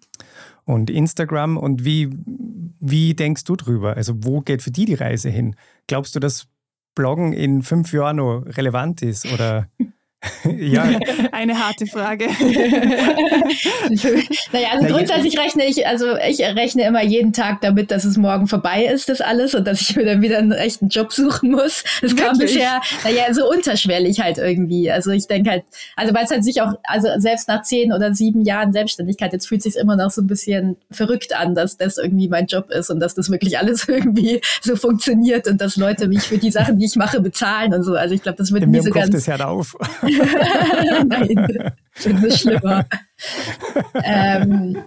Und Instagram. Und wie, wie denkst du drüber? Also wo geht für die die Reise hin? Glaubst du, dass Bloggen in fünf Jahren noch relevant ist? Oder ja. Eine harte Frage. naja, also grundsätzlich rechne ich, also ich rechne immer jeden Tag damit, dass es morgen vorbei ist, das alles, und dass ich mir dann wieder einen echten Job suchen muss. Das Wirklich? kam bisher, naja, so unterschwellig halt irgendwie. Also ich denke halt, also weil es halt sich auch, also selbst nach zehn oder sieben Jahren Selbstständigkeit, jetzt fühlt es sich immer noch so ein bisschen verrückt an, dass das irgendwie mein Job ist und dass das wirklich alles irgendwie so funktioniert und dass Leute mich für die Sachen, die ich mache, bezahlen und so. Also ich glaube, das wird nie so ganz. Das hört auf. Nein, das ist schlimmer. ähm,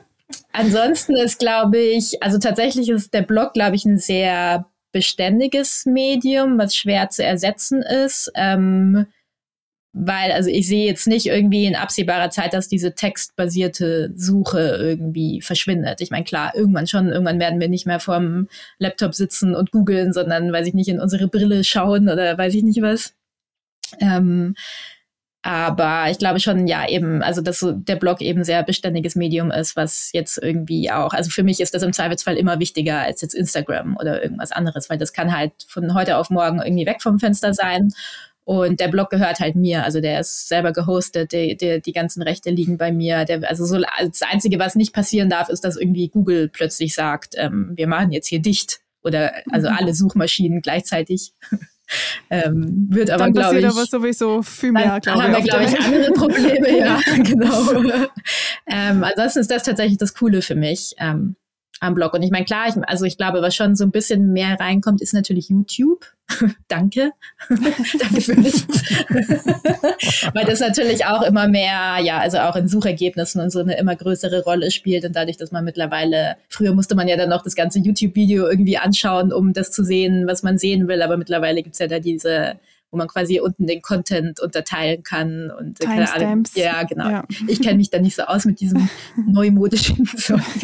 ansonsten ist, glaube ich, also tatsächlich ist der Blog, glaube ich, ein sehr beständiges Medium, was schwer zu ersetzen ist. Ähm, weil, also ich sehe jetzt nicht irgendwie in absehbarer Zeit, dass diese textbasierte Suche irgendwie verschwindet. Ich meine, klar, irgendwann schon, irgendwann werden wir nicht mehr vorm Laptop sitzen und googeln, sondern, weiß ich nicht, in unsere Brille schauen oder weiß ich nicht was. Ähm, aber ich glaube schon, ja, eben, also dass so der Blog eben sehr beständiges Medium ist, was jetzt irgendwie auch, also für mich ist das im Zweifelsfall immer wichtiger als jetzt Instagram oder irgendwas anderes, weil das kann halt von heute auf morgen irgendwie weg vom Fenster sein. Und der Blog gehört halt mir, also der ist selber gehostet, der, der, die ganzen Rechte liegen bei mir. Der, also so das Einzige, was nicht passieren darf, ist, dass irgendwie Google plötzlich sagt, ähm, wir machen jetzt hier dicht oder also mhm. alle Suchmaschinen gleichzeitig. Ähm, wird aber, glaube ich. aber sowieso viel mehr, glaube haben wir, glaube ich, andere Probleme, ja, genau. ähm, ansonsten ist das tatsächlich das Coole für mich. Ähm, am Blog. Und ich meine, klar, ich, also ich glaube, was schon so ein bisschen mehr reinkommt, ist natürlich YouTube. Danke. Danke für nichts. Weil das natürlich auch immer mehr, ja, also auch in Suchergebnissen und so eine immer größere Rolle spielt. Und dadurch, dass man mittlerweile, früher musste man ja dann noch das ganze YouTube-Video irgendwie anschauen, um das zu sehen, was man sehen will. Aber mittlerweile gibt's ja da diese wo man quasi unten den Content unterteilen kann und äh, Timestamps. Ja, genau. Ja. Ich kenne mich da nicht so aus mit diesem neumodischen Zeug.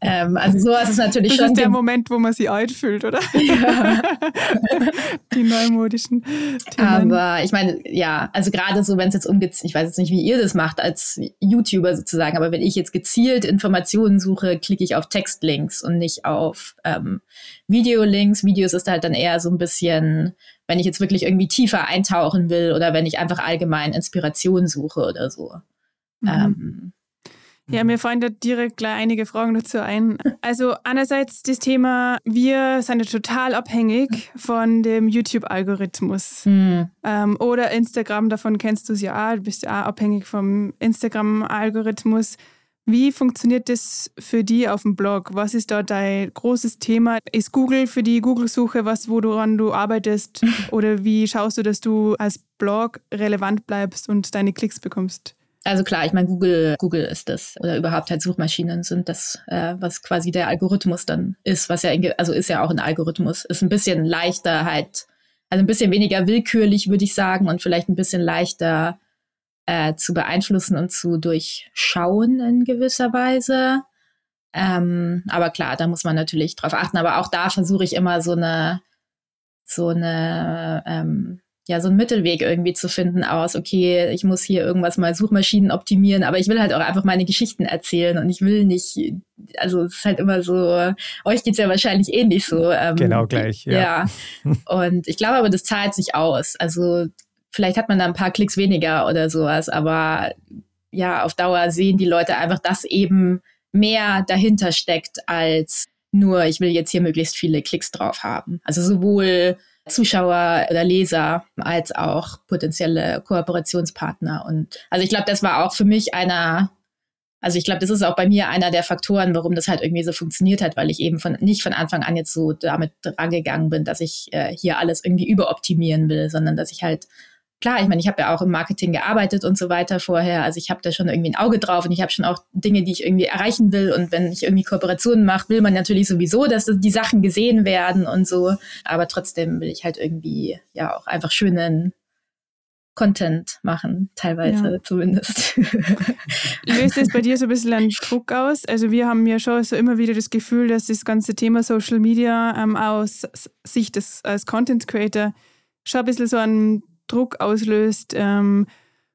ähm, also sowas ist natürlich das schon. Das ist der Moment, wo man sich alt fühlt, oder? Ja. Die neumodischen Themen. Aber ich meine, ja, also gerade so, wenn es jetzt umgeht, ich weiß jetzt nicht, wie ihr das macht als YouTuber sozusagen, aber wenn ich jetzt gezielt Informationen suche, klicke ich auf Textlinks und nicht auf ähm, Videolinks. Videos Videos ist halt dann eher so ein bisschen, wenn ich jetzt wirklich irgendwie tiefer eintauchen will oder wenn ich einfach allgemein Inspiration suche oder so. Mhm. Ähm, ja, mir fallen da direkt gleich einige Fragen dazu ein. Also einerseits das Thema, wir sind ja total abhängig von dem YouTube-Algorithmus. Mhm. Ähm, oder Instagram, davon kennst du es ja auch, du bist ja auch abhängig vom Instagram-Algorithmus. Wie funktioniert das für die auf dem Blog? Was ist da dein großes Thema? Ist Google für die Google-Suche was, woran du arbeitest? Oder wie schaust du, dass du als Blog relevant bleibst und deine Klicks bekommst? Also klar, ich meine, Google, Google ist das oder überhaupt halt Suchmaschinen sind das, äh, was quasi der Algorithmus dann ist, was ja, also ist ja auch ein Algorithmus, ist ein bisschen leichter halt, also ein bisschen weniger willkürlich, würde ich sagen, und vielleicht ein bisschen leichter äh, zu beeinflussen und zu durchschauen in gewisser Weise. Ähm, aber klar, da muss man natürlich drauf achten. Aber auch da versuche ich immer so eine, so eine, ähm, ja, so einen Mittelweg irgendwie zu finden aus, okay, ich muss hier irgendwas mal Suchmaschinen optimieren, aber ich will halt auch einfach meine Geschichten erzählen und ich will nicht, also es ist halt immer so, euch geht's ja wahrscheinlich ähnlich so. Ähm, genau gleich, ja. ja. Und ich glaube aber, das zahlt sich aus. Also vielleicht hat man da ein paar Klicks weniger oder sowas, aber ja, auf Dauer sehen die Leute einfach, dass eben mehr dahinter steckt als nur, ich will jetzt hier möglichst viele Klicks drauf haben. Also sowohl Zuschauer oder Leser als auch potenzielle Kooperationspartner. Und also ich glaube, das war auch für mich einer, also ich glaube, das ist auch bei mir einer der Faktoren, warum das halt irgendwie so funktioniert hat, weil ich eben von nicht von Anfang an jetzt so damit rangegangen bin, dass ich äh, hier alles irgendwie überoptimieren will, sondern dass ich halt klar, ich meine, ich habe ja auch im Marketing gearbeitet und so weiter vorher. Also ich habe da schon irgendwie ein Auge drauf und ich habe schon auch Dinge, die ich irgendwie erreichen will. Und wenn ich irgendwie Kooperationen mache, will man natürlich sowieso, dass die Sachen gesehen werden und so. Aber trotzdem will ich halt irgendwie ja auch einfach schönen Content machen, teilweise ja. zumindest. Löst es bei dir so ein bisschen einen Druck aus? Also wir haben ja schon so immer wieder das Gefühl, dass das ganze Thema Social Media ähm, aus Sicht des als Content Creator schon ein bisschen so einen Druck auslöst, ähm,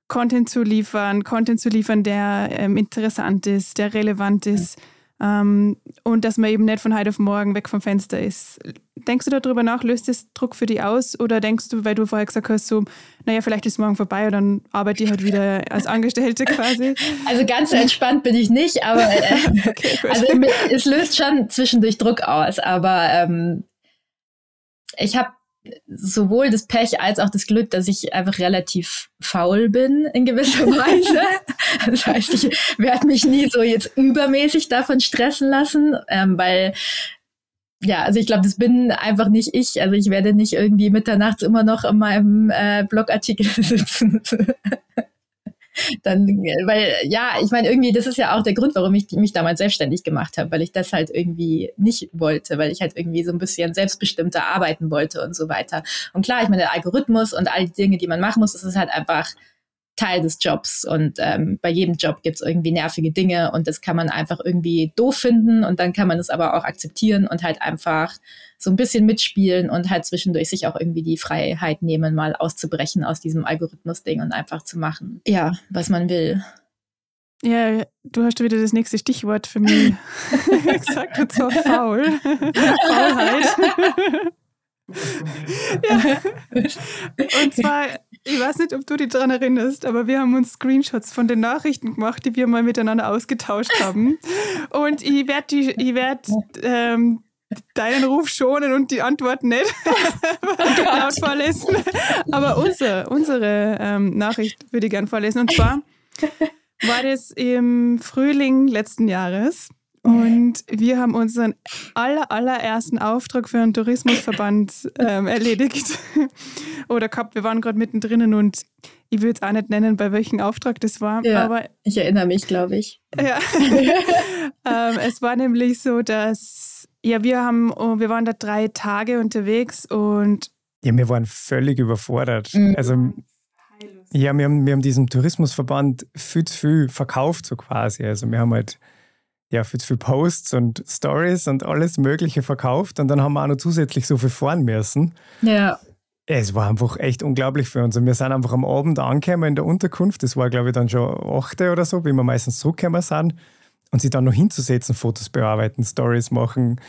Content zu liefern, Content zu liefern, der ähm, interessant ist, der relevant ist ähm, und dass man eben nicht von heute auf morgen weg vom Fenster ist. Denkst du darüber nach, löst das Druck für dich aus oder denkst du, weil du vorher gesagt hast, so, naja, vielleicht ist morgen vorbei und dann arbeite ich halt wieder als Angestellte quasi? Also ganz entspannt bin ich nicht, aber äh, okay, also es löst schon zwischendurch Druck aus, aber ähm, ich habe sowohl das Pech als auch das Glück, dass ich einfach relativ faul bin in gewisser Weise. das heißt, ich werde mich nie so jetzt übermäßig davon stressen lassen, ähm, weil ja, also ich glaube, das bin einfach nicht ich. Also ich werde nicht irgendwie mitternachts immer noch in meinem äh, Blogartikel sitzen dann, weil ja, ich meine, irgendwie, das ist ja auch der Grund, warum ich mich damals selbstständig gemacht habe, weil ich das halt irgendwie nicht wollte, weil ich halt irgendwie so ein bisschen selbstbestimmter arbeiten wollte und so weiter. Und klar, ich meine, der Algorithmus und all die Dinge, die man machen muss, das ist halt einfach Teil des Jobs. Und ähm, bei jedem Job gibt es irgendwie nervige Dinge und das kann man einfach irgendwie doof finden und dann kann man es aber auch akzeptieren und halt einfach so ein bisschen mitspielen und halt zwischendurch sich auch irgendwie die Freiheit nehmen, mal auszubrechen aus diesem Algorithmus-Ding und einfach zu machen, ja, was man will. Ja, du hast wieder das nächste Stichwort für mich gesagt, und zwar faul. Faulheit. ja. Und zwar ich weiß nicht, ob du dich daran erinnerst, aber wir haben uns Screenshots von den Nachrichten gemacht, die wir mal miteinander ausgetauscht haben. Und ich werde werd, ähm, deinen Ruf schonen und die Antwort nicht laut vorlesen. Aber unsere, unsere ähm, Nachricht würde ich gerne vorlesen. Und zwar war das im Frühling letzten Jahres. Und wir haben unseren aller, allerersten Auftrag für einen Tourismusverband ähm, erledigt. Oder gehabt, wir waren gerade mittendrin und ich würde es auch nicht nennen, bei welchem Auftrag das war. Ja, aber ich erinnere mich, glaube ich. Ja. ähm, es war nämlich so, dass ja, wir haben, oh, wir waren da drei Tage unterwegs und ja, wir waren völlig überfordert. Mhm. Also ja, wir haben, wir haben diesem Tourismusverband viel zu viel verkauft, so quasi. Also wir haben halt ja, für, für Posts und Stories und alles Mögliche verkauft und dann haben wir auch noch zusätzlich so viel fahren müssen. Ja. Es war einfach echt unglaublich für uns. Und wir sind einfach am Abend angekommen in der Unterkunft. Das war, glaube ich, dann schon 8 oder so, wie wir meistens zurückgekommen sind. Und sich dann noch hinzusetzen, Fotos bearbeiten, Stories machen,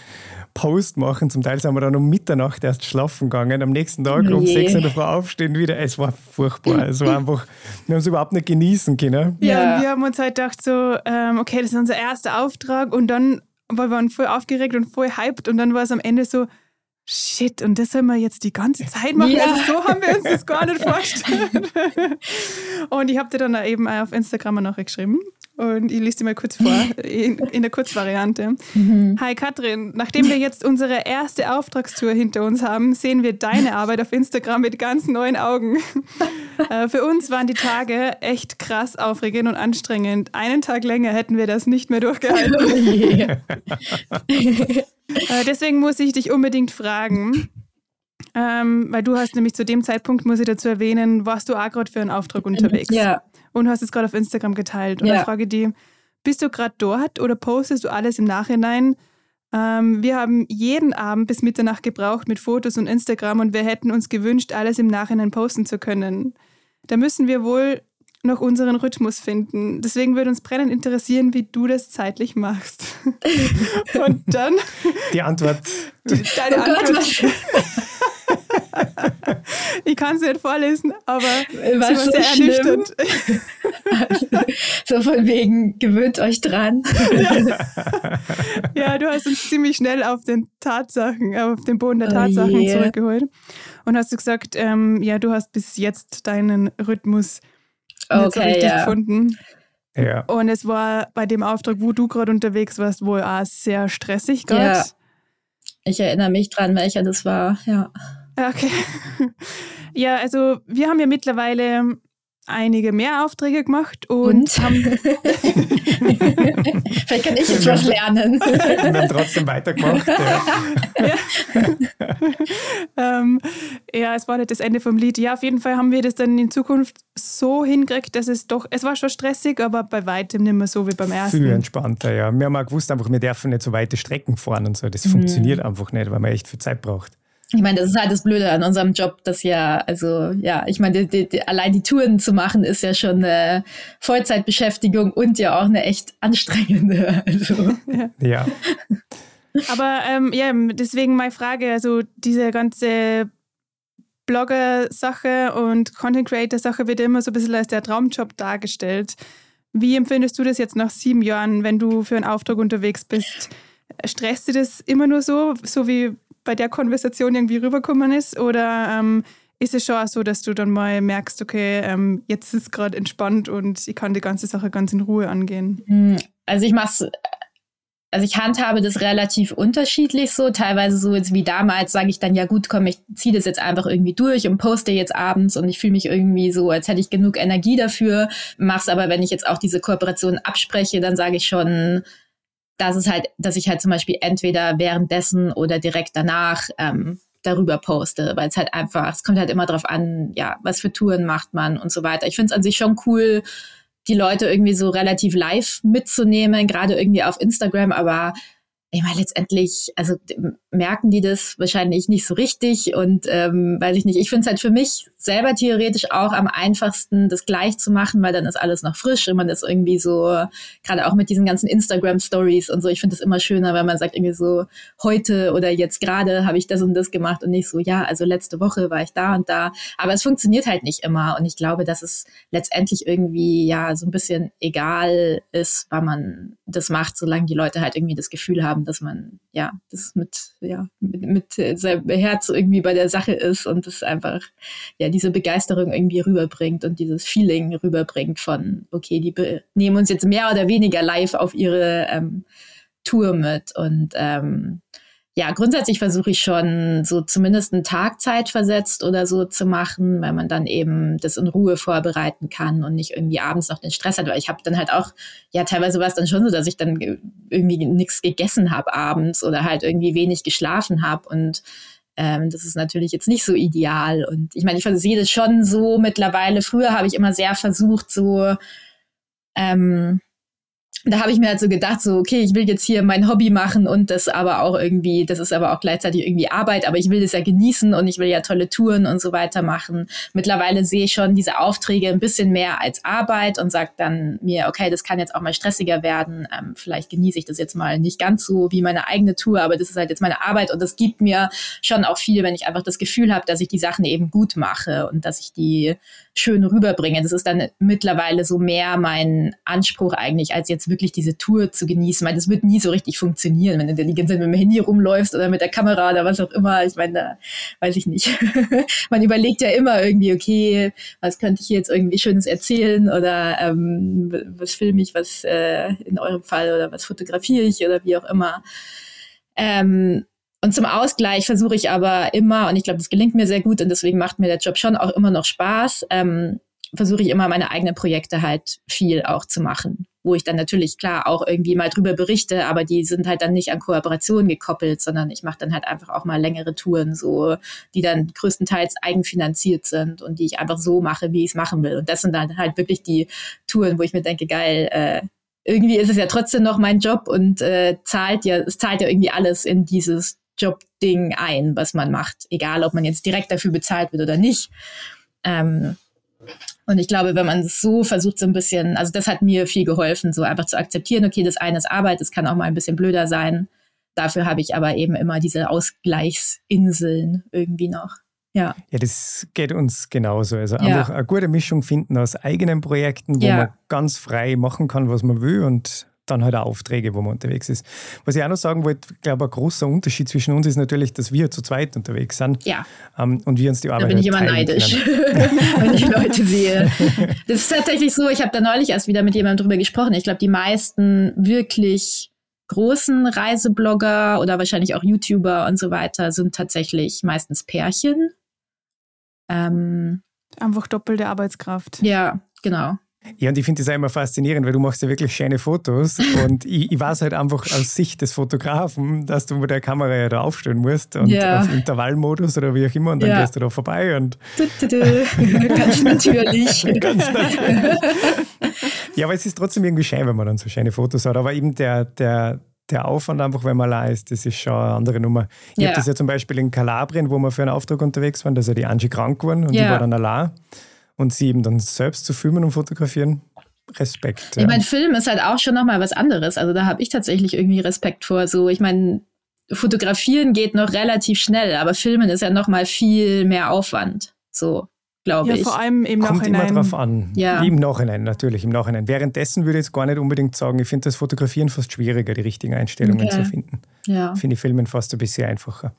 Post machen. Zum Teil sind wir dann um Mitternacht erst schlafen gegangen, am nächsten Tag oh um sechs Uhr in der Früh aufstehen wieder. Es war furchtbar. Es war einfach, wir haben es überhaupt nicht genießen können. Ja, ja. wir haben uns halt gedacht so, ähm, okay, das ist unser erster Auftrag und dann, weil wir waren voll aufgeregt und voll hyped und dann war es am Ende so, Shit, und das sollen wir jetzt die ganze Zeit machen? Ja. Also so haben wir uns das gar nicht vorgestellt. und ich habe dir dann eben auf Instagram noch geschrieben und ich lese dir mal kurz vor, in, in der Kurzvariante. Mhm. Hi Katrin, nachdem wir jetzt unsere erste Auftragstour hinter uns haben, sehen wir deine Arbeit auf Instagram mit ganz neuen Augen. äh, für uns waren die Tage echt krass aufregend und anstrengend. Einen Tag länger hätten wir das nicht mehr durchgehalten. äh, deswegen muss ich dich unbedingt fragen, ähm, weil du hast nämlich zu dem Zeitpunkt, muss ich dazu erwähnen, warst du auch gerade für einen Auftrag unterwegs. Ja und hast es gerade auf Instagram geteilt. Und ja. dann frage ich die, bist du gerade dort oder postest du alles im Nachhinein? Ähm, wir haben jeden Abend bis Mitternacht gebraucht mit Fotos und Instagram und wir hätten uns gewünscht, alles im Nachhinein posten zu können. Da müssen wir wohl noch unseren Rhythmus finden. Deswegen würde uns brennend interessieren, wie du das zeitlich machst. und dann. Die Antwort. Deine oh Antwort. ich kann es nicht vorlesen, aber war sie war so sehr ernüchternd. so von wegen, gewöhnt euch dran. ja. ja. du hast uns ziemlich schnell auf den Tatsachen, auf den Boden der oh Tatsachen oh yeah. zurückgeholt. Und hast du gesagt, ähm, ja, du hast bis jetzt deinen Rhythmus okay, nicht so richtig ja. gefunden. Ja. Und es war bei dem Auftrag, wo du gerade unterwegs warst, wohl auch sehr stressig gerade. Ja. Ich erinnere mich dran, welcher das war, ja. Okay. Ja, also wir haben ja mittlerweile einige mehr Aufträge gemacht und, und? haben. Vielleicht kann ich jetzt was lernen. und dann trotzdem weitergemacht. Ja. ja. ähm, ja, es war nicht das Ende vom Lied. Ja, auf jeden Fall haben wir das dann in Zukunft so hingekriegt, dass es doch, es war schon stressig, aber bei weitem nicht mehr so wie beim ersten. Viel entspannter, ja. Wir haben auch gewusst, einfach, wir dürfen nicht so weite Strecken fahren und so. Das mhm. funktioniert einfach nicht, weil man echt viel Zeit braucht. Ich meine, das ist halt das Blöde an unserem Job, dass ja, also ja, ich meine, die, die, allein die Touren zu machen ist ja schon eine Vollzeitbeschäftigung und ja auch eine echt anstrengende. Also. Ja. Aber ähm, ja, deswegen meine Frage, also diese ganze Blogger-Sache und Content Creator-Sache wird immer so ein bisschen als der Traumjob dargestellt. Wie empfindest du das jetzt nach sieben Jahren, wenn du für einen Auftrag unterwegs bist? Stresst du das immer nur so, so wie bei der Konversation irgendwie rübergekommen ist? Oder ähm, ist es schon auch so, dass du dann mal merkst, okay, ähm, jetzt ist es gerade entspannt und ich kann die ganze Sache ganz in Ruhe angehen? Hm, also ich mache also ich handhabe das relativ unterschiedlich so. Teilweise so jetzt wie damals sage ich dann, ja gut, komm, ich ziehe das jetzt einfach irgendwie durch und poste jetzt abends und ich fühle mich irgendwie so, als hätte ich genug Energie dafür. Mach's aber, wenn ich jetzt auch diese Kooperation abspreche, dann sage ich schon, dass es halt, dass ich halt zum Beispiel entweder währenddessen oder direkt danach ähm, darüber poste, weil es halt einfach, es kommt halt immer drauf an, ja, was für Touren macht man und so weiter. Ich finde es an sich schon cool, die Leute irgendwie so relativ live mitzunehmen, gerade irgendwie auf Instagram, aber ich meine, letztendlich, also merken die das wahrscheinlich nicht so richtig und ähm, weiß ich nicht. Ich finde es halt für mich selber theoretisch auch am einfachsten, das gleich zu machen, weil dann ist alles noch frisch und man ist irgendwie so, gerade auch mit diesen ganzen Instagram-Stories und so, ich finde es immer schöner, wenn man sagt irgendwie so, heute oder jetzt gerade habe ich das und das gemacht und nicht so, ja, also letzte Woche war ich da und da. Aber es funktioniert halt nicht immer und ich glaube, dass es letztendlich irgendwie ja so ein bisschen egal ist, wann man das macht, solange die Leute halt irgendwie das Gefühl haben, dass man ja das mit, ja, mit, mit seinem Herz irgendwie bei der Sache ist und es einfach ja diese Begeisterung irgendwie rüberbringt und dieses Feeling rüberbringt von, okay, die nehmen uns jetzt mehr oder weniger live auf ihre ähm, Tour mit. Und ähm, ja, grundsätzlich versuche ich schon so zumindest einen Tag Zeit versetzt oder so zu machen, weil man dann eben das in Ruhe vorbereiten kann und nicht irgendwie abends noch den Stress hat. Weil ich habe dann halt auch, ja, teilweise war es dann schon so, dass ich dann irgendwie nichts gegessen habe abends oder halt irgendwie wenig geschlafen habe und ähm, das ist natürlich jetzt nicht so ideal. Und ich meine, ich sehe das schon so mittlerweile. Früher habe ich immer sehr versucht, so ähm, da habe ich mir halt so gedacht, so, okay, ich will jetzt hier mein Hobby machen und das aber auch irgendwie, das ist aber auch gleichzeitig irgendwie Arbeit, aber ich will das ja genießen und ich will ja tolle Touren und so weiter machen. Mittlerweile sehe ich schon diese Aufträge ein bisschen mehr als Arbeit und sage dann mir, okay, das kann jetzt auch mal stressiger werden. Ähm, vielleicht genieße ich das jetzt mal nicht ganz so wie meine eigene Tour, aber das ist halt jetzt meine Arbeit und das gibt mir schon auch viel, wenn ich einfach das Gefühl habe, dass ich die Sachen eben gut mache und dass ich die schön rüberbringe. Das ist dann mittlerweile so mehr mein Anspruch eigentlich, als jetzt wirklich diese Tour zu genießen. Weil das wird nie so richtig funktionieren, wenn du die ganze Zeit mit dem Handy rumläufst oder mit der Kamera oder was auch immer. Ich meine, da weiß ich nicht. Man überlegt ja immer irgendwie, okay, was könnte ich jetzt irgendwie Schönes erzählen oder ähm, was filme ich, was äh, in eurem Fall oder was fotografiere ich oder wie auch immer. Ähm, und zum Ausgleich versuche ich aber immer, und ich glaube, das gelingt mir sehr gut und deswegen macht mir der Job schon auch immer noch Spaß, ähm, versuche ich immer meine eigenen Projekte halt viel auch zu machen, wo ich dann natürlich klar auch irgendwie mal drüber berichte, aber die sind halt dann nicht an Kooperationen gekoppelt, sondern ich mache dann halt einfach auch mal längere Touren, so die dann größtenteils eigenfinanziert sind und die ich einfach so mache, wie ich es machen will. Und das sind dann halt wirklich die Touren, wo ich mir denke, geil, äh, irgendwie ist es ja trotzdem noch mein Job und äh, zahlt ja, es zahlt ja irgendwie alles in dieses Jobding ein, was man macht, egal ob man jetzt direkt dafür bezahlt wird oder nicht. Ähm, und ich glaube, wenn man es so versucht, so ein bisschen, also das hat mir viel geholfen, so einfach zu akzeptieren, okay, das eine ist Arbeit, das kann auch mal ein bisschen blöder sein. Dafür habe ich aber eben immer diese Ausgleichsinseln irgendwie noch. Ja. ja, das geht uns genauso. Also einfach eine gute Mischung finden aus eigenen Projekten, wo ja. man ganz frei machen kann, was man will und dann halt auch Aufträge, wo man unterwegs ist. Was ich auch noch sagen wollte, ich glaube, ein großer Unterschied zwischen uns ist natürlich, dass wir zu zweit unterwegs sind. Ja. Ähm, und wir uns die Arbeit Da bin ich immer neidisch, wenn ich Leute sehe. Das ist tatsächlich so, ich habe da neulich erst wieder mit jemandem drüber gesprochen. Ich glaube, die meisten wirklich großen Reiseblogger oder wahrscheinlich auch YouTuber und so weiter sind tatsächlich meistens Pärchen. Ähm, Einfach doppelte Arbeitskraft. Ja, genau. Ja, und ich finde das auch immer faszinierend, weil du machst ja wirklich schöne Fotos und ich, ich weiß halt einfach aus Sicht des Fotografen, dass du mit der Kamera ja da aufstellen musst und ja. auf Intervallmodus oder wie auch immer und dann ja. gehst du da vorbei und ganz natürlich. ganz natürlich. Ja, aber es ist trotzdem irgendwie schön, wenn man dann so schöne Fotos hat, aber eben der, der, der Aufwand einfach, wenn man allein ist, das ist schon eine andere Nummer. Ich ja. habe das ja zum Beispiel in Kalabrien, wo wir für einen Auftrag unterwegs waren, da ist ja die Angie krank geworden und ja. die war dann allein und sie eben dann selbst zu filmen und fotografieren. Respekt. Ja. Ich meine, Film ist halt auch schon nochmal was anderes. Also da habe ich tatsächlich irgendwie Respekt vor. So, ich meine, fotografieren geht noch relativ schnell, aber filmen ist ja nochmal viel mehr Aufwand. So, glaube ja, ich. vor allem im Kommt Nachhinein. immer drauf an. Ja. Im Nachhinein, natürlich, im Nachhinein. Währenddessen würde ich jetzt gar nicht unbedingt sagen, ich finde das Fotografieren fast schwieriger, die richtigen Einstellungen okay. zu finden. Ja. Finde ich Filmen fast ein bisschen einfacher.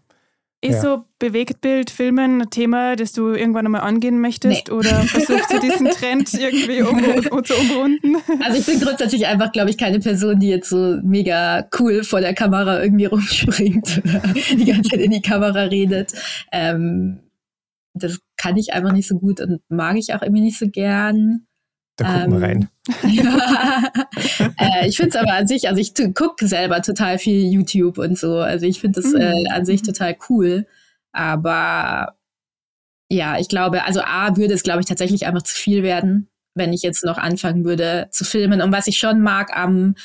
Ist ja. so Bewegtbild, Filmen ein Thema, das du irgendwann einmal angehen möchtest? Nee. Oder versuchst du diesen Trend irgendwie um, um, zu umrunden? Also ich bin grundsätzlich einfach, glaube ich, keine Person, die jetzt so mega cool vor der Kamera irgendwie rumspringt oder die ganze Zeit in die Kamera redet. Ähm, das kann ich einfach nicht so gut und mag ich auch irgendwie nicht so gern. Da gucken ähm, wir rein. Ja. äh, ich finde es aber an sich, also ich gucke selber total viel YouTube und so. Also ich finde das äh, mhm. an sich total cool. Aber ja, ich glaube, also A würde es, glaube ich, tatsächlich einfach zu viel werden, wenn ich jetzt noch anfangen würde zu filmen. Und was ich schon mag am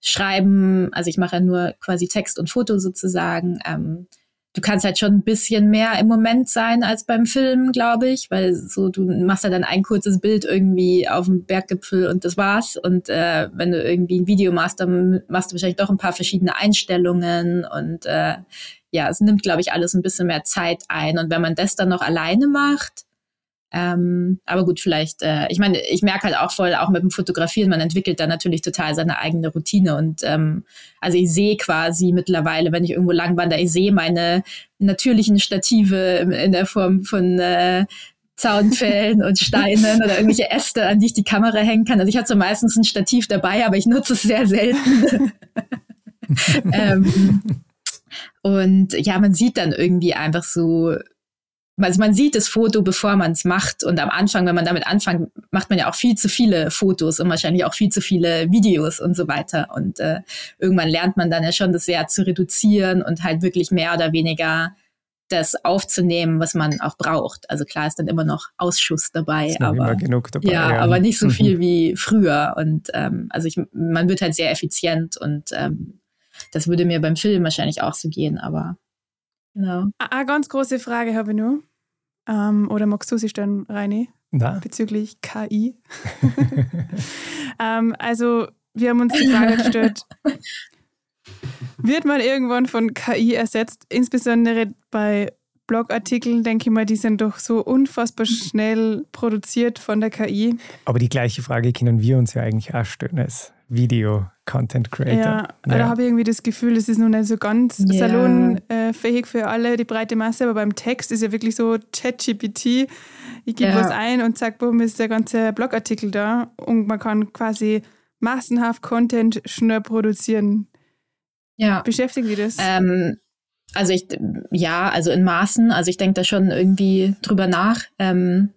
Schreiben, also ich mache ja nur quasi Text und Foto sozusagen, ähm, du kannst halt schon ein bisschen mehr im Moment sein als beim Film, glaube ich, weil so du machst ja dann ein kurzes Bild irgendwie auf dem Berggipfel und das war's. Und äh, wenn du irgendwie ein Video machst, dann machst du wahrscheinlich doch ein paar verschiedene Einstellungen und äh, ja, es nimmt, glaube ich, alles ein bisschen mehr Zeit ein. Und wenn man das dann noch alleine macht, ähm, aber gut, vielleicht, äh, ich meine, ich merke halt auch voll, auch mit dem Fotografieren, man entwickelt da natürlich total seine eigene Routine. Und ähm, also ich sehe quasi mittlerweile, wenn ich irgendwo langwandere, ich sehe meine natürlichen Stative in der Form von äh, Zaunpfählen und Steinen oder irgendwelche Äste, an die ich die Kamera hängen kann. Also ich habe so meistens ein Stativ dabei, aber ich nutze es sehr selten. ähm, und ja, man sieht dann irgendwie einfach so, also man sieht das Foto, bevor man es macht. Und am Anfang, wenn man damit anfängt, macht man ja auch viel zu viele Fotos und wahrscheinlich auch viel zu viele Videos und so weiter. Und äh, irgendwann lernt man dann ja schon, das sehr zu reduzieren und halt wirklich mehr oder weniger das aufzunehmen, was man auch braucht. Also klar ist dann immer noch Ausschuss dabei, ist aber genug dabei. ja, ja. aber nicht so viel wie früher. Und ähm, also ich, man wird halt sehr effizient und ähm, das würde mir beim Film wahrscheinlich auch so gehen, aber genau. Eine ganz große Frage habe ich nur. Ähm, oder magst du sie stellen, Reini, Na, bezüglich KI? ähm, also, wir haben uns die Frage gestellt, wird man irgendwann von KI ersetzt? Insbesondere bei Blogartikeln, denke ich mal, die sind doch so unfassbar schnell produziert von der KI. aber die gleiche Frage können wir uns ja eigentlich auch stellen als Video-Content-Creator. Ja, da habe ich irgendwie das Gefühl, es ist noch nicht so ganz Ja. salonfähig für alle, die breite Masse, aber beim Text ist ja wirklich so ChatGPT. Ich gebe Ja. was ein und zack, bumm, ist der ganze Blogartikel da und man kann quasi massenhaft Content schnell produzieren. Ja. Beschäftigt Sie das? Ähm, also ich, ja, also in Maßen, also ich denke da schon irgendwie drüber nach. Ähm,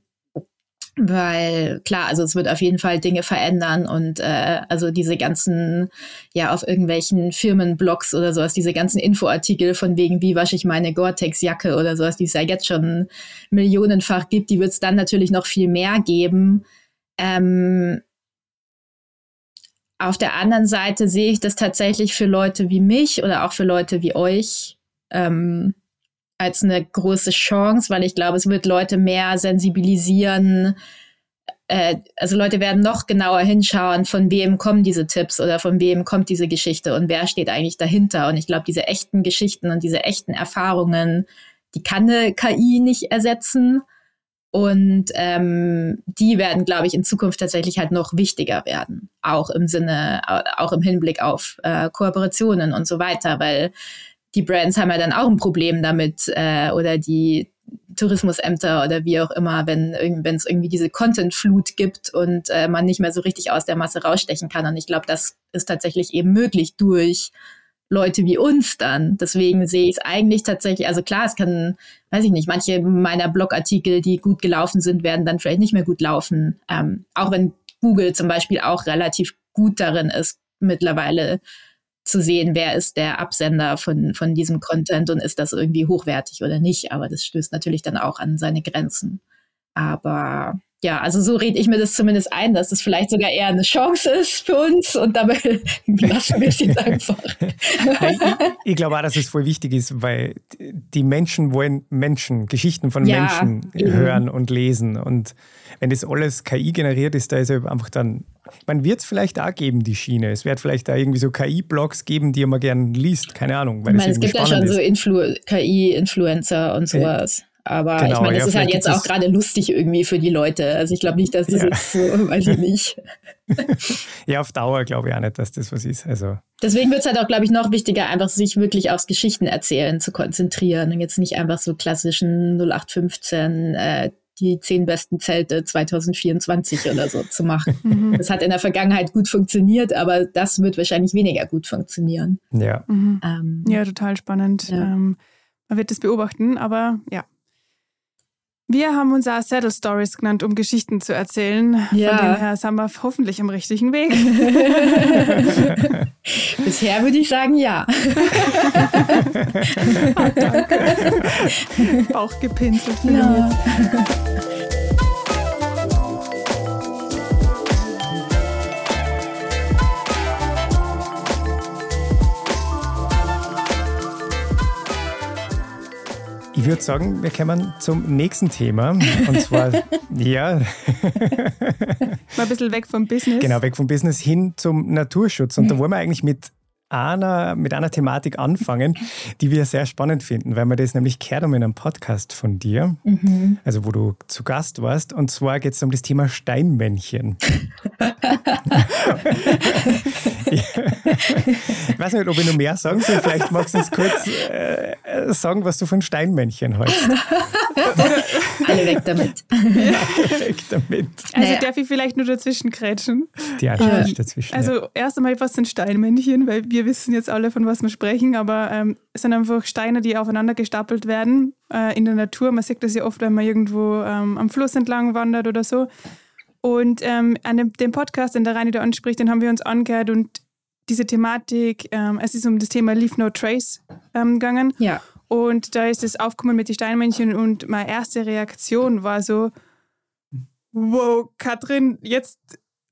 weil klar, also es wird auf jeden Fall Dinge verändern und äh, also diese ganzen, ja, auf irgendwelchen Firmenblogs oder sowas, diese ganzen Infoartikel von wegen, wie wasche ich meine Gore-Tex-Jacke oder sowas, die es ja jetzt schon millionenfach gibt, die wird es dann natürlich noch viel mehr geben. Ähm, auf der anderen Seite sehe ich das tatsächlich für Leute wie mich oder auch für Leute wie euch ähm, als eine große Chance, weil ich glaube, es wird Leute mehr sensibilisieren. Äh, also Leute werden noch genauer hinschauen, von wem kommen diese Tipps oder von wem kommt diese Geschichte und wer steht eigentlich dahinter. Und ich glaube, diese echten Geschichten und diese echten Erfahrungen, die kann eine KI nicht ersetzen. Und ähm, die werden, glaube ich, in Zukunft tatsächlich halt noch wichtiger werden. Auch im Sinne, auch im Hinblick auf äh, Kooperationen und so weiter, weil die Brands haben ja dann auch ein Problem damit äh, oder die Tourismusämter oder wie auch immer, wenn es irgendwie diese Content-Flut gibt und äh, man nicht mehr so richtig aus der Masse rausstechen kann. Und ich glaube, das ist tatsächlich eben möglich durch Leute wie uns dann. Deswegen sehe ich es eigentlich tatsächlich, also klar, es kann, weiß ich nicht, manche meiner Blogartikel, die gut gelaufen sind, werden dann vielleicht nicht mehr gut laufen. Ähm, auch wenn Google zum Beispiel auch relativ gut darin ist, mittlerweile zu sehen, wer ist der Absender von, von diesem Content und ist das irgendwie hochwertig oder nicht. Aber das stößt natürlich dann auch an seine Grenzen. Aber ja, also so rede ich mir das zumindest ein, dass das vielleicht sogar eher eine Chance ist für uns und dabei lassen wir es jetzt einfach. Ich, ich glaube auch, dass es voll wichtig ist, weil die Menschen wollen Menschen, Geschichten von Ja, Menschen eben. hören und lesen. Und wenn das alles KI generiert ist, da ist ja einfach dann, man wird es vielleicht auch geben, die Schiene. Es wird vielleicht da irgendwie so KI-Blogs geben, die man gern liest, keine Ahnung, weil Ich meine, es gibt ja schon so ist. Influ KI-Influencer und sowas. Aber Genau, ich meine, das ja, ist halt jetzt auch gerade lustig irgendwie für die Leute. Also ich glaube nicht, dass das Ja. jetzt so, weiß ich nicht. Ja, auf Dauer glaube ich auch nicht, dass das was ist. Also, Deswegen wird es halt auch, glaube ich, noch wichtiger, einfach sich wirklich aufs Geschichtenerzählen zu konzentrieren und jetzt nicht einfach so klassischen 0815 äh, die zehn besten Zelte 2024 oder so zu machen. Mhm. Das hat in der Vergangenheit gut funktioniert, aber das wird wahrscheinlich weniger gut funktionieren. ja. Mhm. Ähm, Ja, total spannend. Ja. Ähm, man wird das beobachten, aber ja. Wir haben uns auch Saddle Stories genannt, um Geschichten zu erzählen. Ja. Von dem her sind wir hoffentlich am richtigen Weg. Bisher würde ich sagen, ja. Bauch gepinselt. Ja. Ich würde sagen, wir kommen zum nächsten Thema. Und zwar, ja, Mal ein bisschen weg vom Business. genau, weg vom Business hin zum Naturschutz. Und da wollen wir eigentlich mit einer, mit einer Thematik anfangen, die wir sehr spannend finden, weil wir das nämlich gehört haben in einem Podcast von dir, Mhm. also wo du zu Gast warst. Und zwar geht es um das Thema Steinmännchen. ich weiß nicht, ob ich noch mehr sagen soll. Vielleicht magst du uns kurz äh, sagen, was du von Steinmännchen hältst. Alle weg damit. Direkt damit. Also Naja. darf ich vielleicht nur dazwischen krätschen? Die Anschluss dazwischen. ja. Also erst einmal, was sind Steinmännchen? Weil wir wissen jetzt alle, von was wir sprechen, aber ähm, es sind einfach Steine, die aufeinander gestapelt werden äh, in der Natur. Man sieht das ja oft, wenn man irgendwo ähm, am Fluss entlang wandert oder so. Und ähm, an dem, dem Podcast, den der Reini da anspricht, den haben wir uns angehört und diese Thematik, ähm, es ist um das Thema Leave No Trace ähm, gegangen. Ja. Und da ist es aufgekommen mit den Steinmännchen und meine erste Reaktion war so, wow, Katrin, jetzt,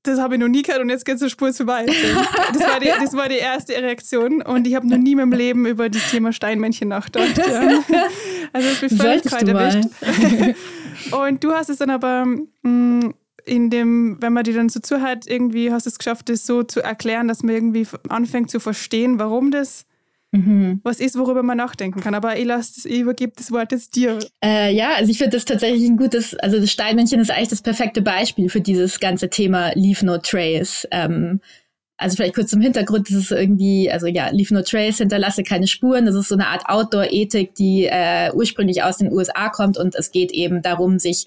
das habe ich noch nie gehört und jetzt geht es zur Spur vorbei. Das war, die, das war die erste Reaktion und ich habe noch nie in meinem Leben über das Thema Steinmännchen nachgedacht. Ja. Also es mich völlig kalt erwischt. Und du hast es dann aber mh, mm, in dem, wenn man die dann so zuhört, irgendwie hast du es geschafft, das so zu erklären, dass man irgendwie anfängt zu verstehen, warum das mhm. was ist, worüber man nachdenken kann. Aber ich, lasse, ich übergebe das Wort jetzt dir. Äh, ja, also ich finde das tatsächlich ein gutes, also das Steinmännchen ist eigentlich das perfekte Beispiel für dieses ganze Thema Leave No Trace. Ähm, also vielleicht kurz zum Hintergrund, das ist irgendwie, also ja, Leave No Trace, hinterlasse keine Spuren. Das ist so eine Art Outdoor-Ethik, die äh, ursprünglich aus den USA kommt und es geht eben darum, sich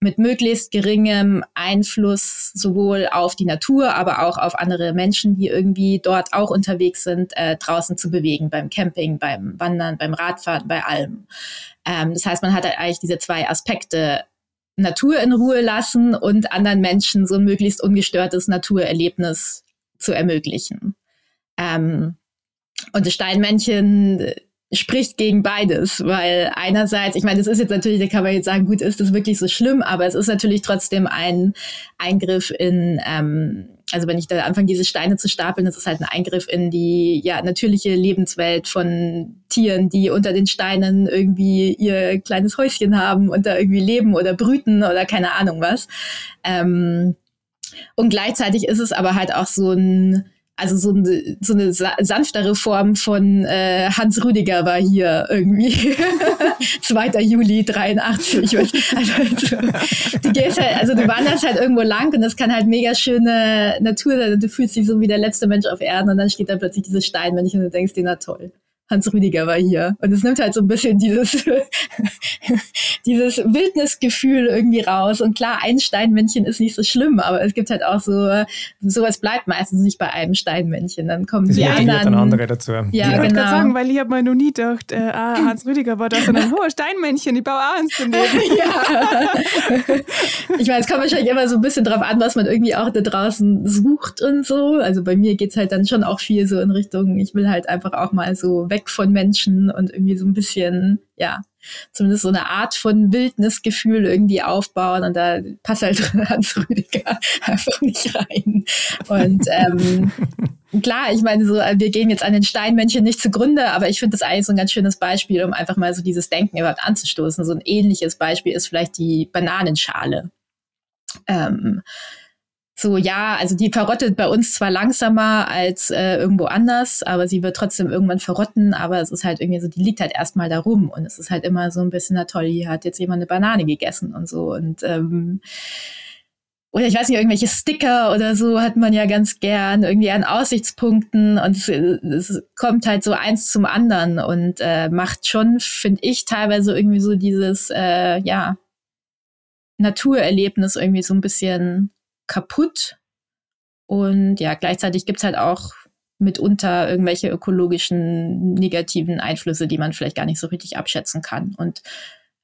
mit möglichst geringem Einfluss sowohl auf die Natur, aber auch auf andere Menschen, die irgendwie dort auch unterwegs sind, äh, draußen zu bewegen, beim Camping, beim Wandern, beim Radfahren, bei allem. Ähm, das heißt, man hat halt eigentlich diese zwei Aspekte Natur in Ruhe lassen und anderen Menschen so ein möglichst ungestörtes Naturerlebnis zu ermöglichen. Ähm, und das Steinmännchen spricht gegen beides, weil einerseits, ich meine, das ist jetzt natürlich, da kann man jetzt sagen, gut, ist das wirklich so schlimm, aber es ist natürlich trotzdem ein Eingriff in, ähm, also wenn ich da anfange, diese Steine zu stapeln, das ist halt ein Eingriff in die ja natürliche Lebenswelt von Tieren, die unter den Steinen irgendwie ihr kleines Häuschen haben und da irgendwie leben oder brüten oder keine Ahnung was. Ähm, und gleichzeitig ist es aber halt auch so ein also so eine, so eine sanftere Form von äh, Hans Rüdiger war hier irgendwie 2. Juli 83. Also, du gehst halt, also du wanderst halt irgendwo lang und das kann halt mega schöne Natur sein du fühlst dich so wie der letzte Mensch auf Erden und dann steht da plötzlich dieses Steinmännchen und du denkst dir, na toll. Hans Rüdiger war hier. Und es nimmt halt so ein bisschen dieses, dieses Wildnisgefühl irgendwie raus. Und klar, ein Steinmännchen ist nicht so schlimm, aber es gibt halt auch so, sowas bleibt meistens nicht bei einem Steinmännchen. Dann kommen die anderen. Dann andere dazu. Ja, ja. Ich genau. sagen, weil ich habe mir noch nie gedacht, äh, ah, Hans Rüdiger war da, sondern, oh, Steinmännchen, ich baue auch eins ja. Ich meine, es kommt wahrscheinlich immer so ein bisschen drauf an, was man irgendwie auch da draußen sucht und so. Also bei mir geht's halt dann schon auch viel so in Richtung, ich will halt einfach auch mal so weg von Menschen und irgendwie so ein bisschen, ja, zumindest so eine Art von Wildnisgefühl irgendwie aufbauen und da passt halt Hans Rüdiger einfach nicht rein. Und ähm, klar, ich meine, so, wir gehen jetzt an den Steinmännchen nicht zugrunde, aber ich finde das eigentlich so ein ganz schönes Beispiel, um einfach mal so dieses Denken überhaupt anzustoßen. So ein ähnliches Beispiel ist vielleicht die Bananenschale. Ähm, so, ja, also die verrottet bei uns zwar langsamer als äh, irgendwo anders, aber sie wird trotzdem irgendwann verrotten, aber es ist halt irgendwie so, die liegt halt erstmal da rum und es ist halt immer so ein bisschen, na toll, hier hat jetzt jemand eine Banane gegessen und so und ähm, oder ich weiß nicht, irgendwelche Sticker oder so hat man ja ganz gern, irgendwie an Aussichtspunkten und es, es kommt halt so eins zum anderen und äh, macht schon, finde ich, teilweise irgendwie so dieses, äh, ja, Naturerlebnis irgendwie so ein bisschen kaputt. Und ja, gleichzeitig gibt es halt auch mitunter irgendwelche ökologischen negativen Einflüsse, die man vielleicht gar nicht so richtig abschätzen kann. Und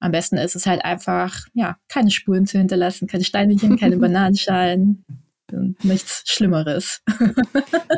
am besten ist es halt einfach, ja, keine Spuren zu hinterlassen, keine Steinchen, keine Bananenschalen nichts Schlimmeres.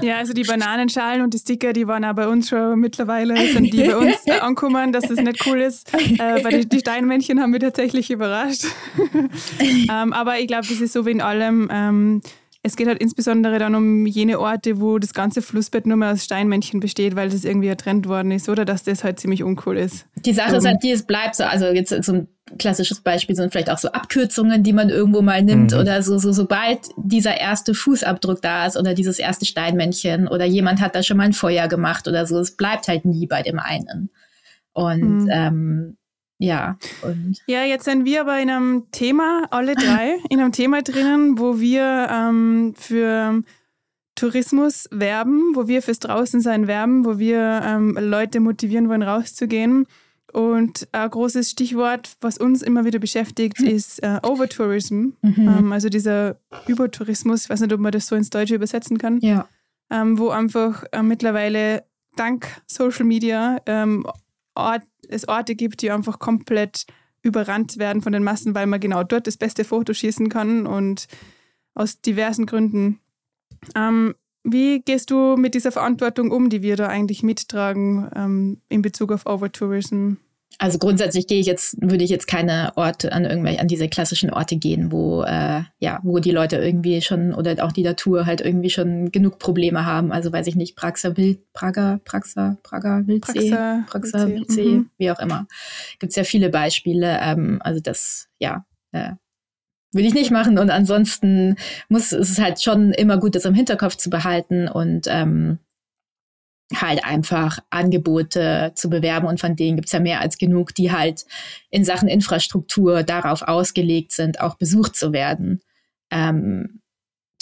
Ja, also die Bananenschalen und die Sticker, die waren auch bei uns schon mittlerweile, sind die bei uns angekommen, dass das nicht cool ist. Äh, weil die, die, Steinmännchen haben mich tatsächlich überrascht. ähm, aber ich glaube, das ist so wie in allem. Ähm, es geht halt insbesondere dann um jene Orte, wo das ganze Flussbett nur mehr aus Steinmännchen besteht, weil das irgendwie ertrennt worden ist, oder dass das halt ziemlich uncool ist. Die Sache um, ist halt, die es bleibt so, also jetzt so ein klassisches Beispiel sind vielleicht auch so Abkürzungen, die man irgendwo mal nimmt mhm. oder so, so, sobald dieser erste Fußabdruck da ist oder dieses erste Steinmännchen oder jemand hat da schon mal ein Feuer gemacht oder so, es bleibt halt nie bei dem einen. Und mhm. ähm, ja. Und ja, jetzt sind wir aber in einem Thema, alle drei, in einem Thema drinnen, wo wir ähm, für Tourismus werben, wo wir fürs Draußensein werben, wo wir ähm, Leute motivieren wollen, rauszugehen. Und ein großes Stichwort, was uns immer wieder beschäftigt, ist äh, Overtourism. Mhm. Ähm, also dieser Übertourismus, ich weiß nicht, ob man das so ins Deutsche übersetzen kann. Ja. Ähm, wo einfach äh, mittlerweile dank Social Media ähm, Ort, es Orte gibt, die einfach komplett überrannt werden von den Massen, weil man genau dort das beste Foto schießen kann und aus diversen Gründen. Ähm, Wie gehst du mit dieser Verantwortung um, die wir da eigentlich mittragen ähm, in Bezug auf Overtourism? Also grundsätzlich gehe ich jetzt, würde ich jetzt keine Orte an irgendwelche, an diese klassischen Orte gehen, wo äh, ja, wo die Leute irgendwie schon oder auch die Natur halt irgendwie schon genug Probleme haben. Also weiß ich nicht, Praxa Wild, Prager, Praxa, Prager Wildsee, Praxa, Praxa Wildsee, mhm. wie auch immer. Gibt es ja viele Beispiele. Ähm, also das, ja, äh, will ich nicht machen. Und ansonsten muss es ist halt schon immer gut, das im Hinterkopf zu behalten und ähm, halt einfach Angebote zu bewerben und von denen gibt's ja mehr als genug, die halt in Sachen Infrastruktur darauf ausgelegt sind, auch besucht zu werden. Ähm,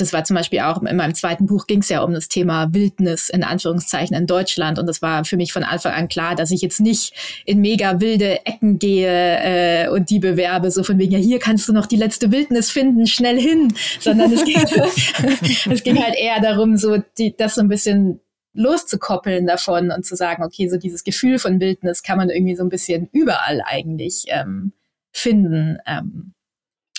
das war zum Beispiel auch in meinem zweiten Buch ging es ja um das Thema Wildnis in Anführungszeichen in Deutschland und das war für mich von Anfang an klar, dass ich jetzt nicht in mega wilde Ecken gehe äh, und die bewerbe, so von wegen, ja hier kannst du noch die letzte Wildnis finden, schnell hin, sondern es ging, es ging halt eher darum, so die, das so ein bisschen loszukoppeln davon und zu sagen, okay, so dieses Gefühl von Wildnis kann man irgendwie so ein bisschen überall eigentlich ähm, finden, ähm,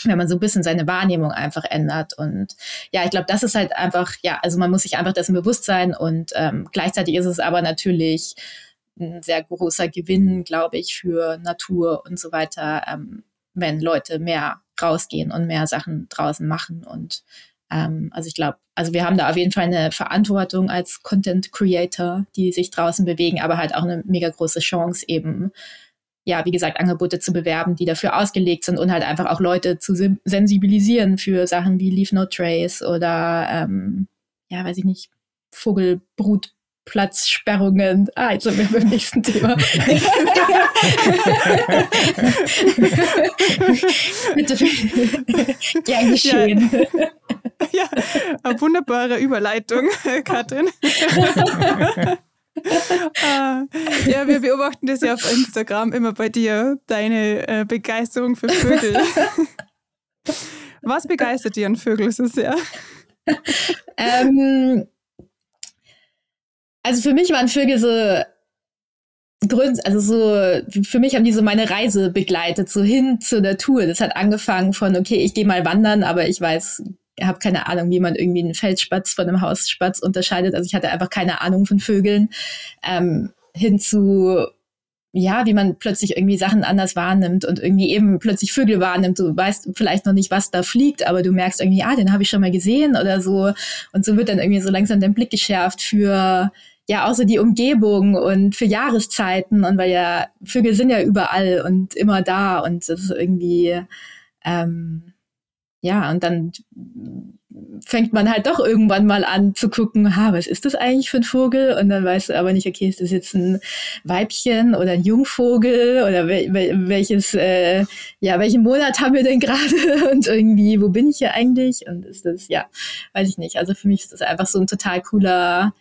wenn man so ein bisschen seine Wahrnehmung einfach ändert. Und ja, ich glaube, das ist halt einfach, ja, also man muss sich einfach dessen bewusst sein und ähm, gleichzeitig ist es aber natürlich ein sehr großer Gewinn, glaube ich, für Natur und so weiter, ähm, wenn Leute mehr rausgehen und mehr Sachen draußen machen und ähm, also ich glaube, also wir haben da auf jeden Fall eine Verantwortung als Content Creator, die sich draußen bewegen, aber halt auch eine mega große Chance eben, ja, wie gesagt, Angebote zu bewerben, die dafür ausgelegt sind und halt einfach auch Leute zu sensibilisieren für Sachen wie Leave No Trace oder, ähm, ja, weiß ich nicht, Vogelbrut Platzsperrungen. Ah, jetzt sind wir beim nächsten Thema. Bitte. Gern geschehen. Ja. ja, eine wunderbare Überleitung, Katrin. ah, ja, wir beobachten das ja auf Instagram immer bei dir, deine äh, Begeisterung für Vögel. Was begeistert dir an Vögeln so sehr? Ähm, also für mich waren Vögel so Grund, also so, für mich haben die so meine Reise begleitet, so hin zur Natur. Das hat angefangen von, okay, ich gehe mal wandern, aber ich weiß, habe keine Ahnung, wie man irgendwie einen Feldspatz von einem Hausspatz unterscheidet. Also ich hatte einfach keine Ahnung von Vögeln. Ähm, hin ja, wie man plötzlich irgendwie Sachen anders wahrnimmt und irgendwie eben plötzlich Vögel wahrnimmt. Du weißt vielleicht noch nicht, was da fliegt, aber du merkst irgendwie, ah, den habe ich schon mal gesehen oder so. Und so wird dann irgendwie so langsam dein Blick geschärft für ja außer die Umgebung und für Jahreszeiten und weil ja Vögel sind ja überall und immer da und das ist irgendwie ähm, ja und dann fängt man halt doch irgendwann mal an zu gucken, ha, was ist das eigentlich für ein Vogel? Und dann weißt du aber nicht, okay, ist das jetzt ein Weibchen oder ein Jungvogel oder wel welches, äh, ja, welchen Monat haben wir denn gerade und irgendwie, wo bin ich hier eigentlich? Und ist das, ja, weiß ich nicht. Also für mich ist das einfach so ein total cooler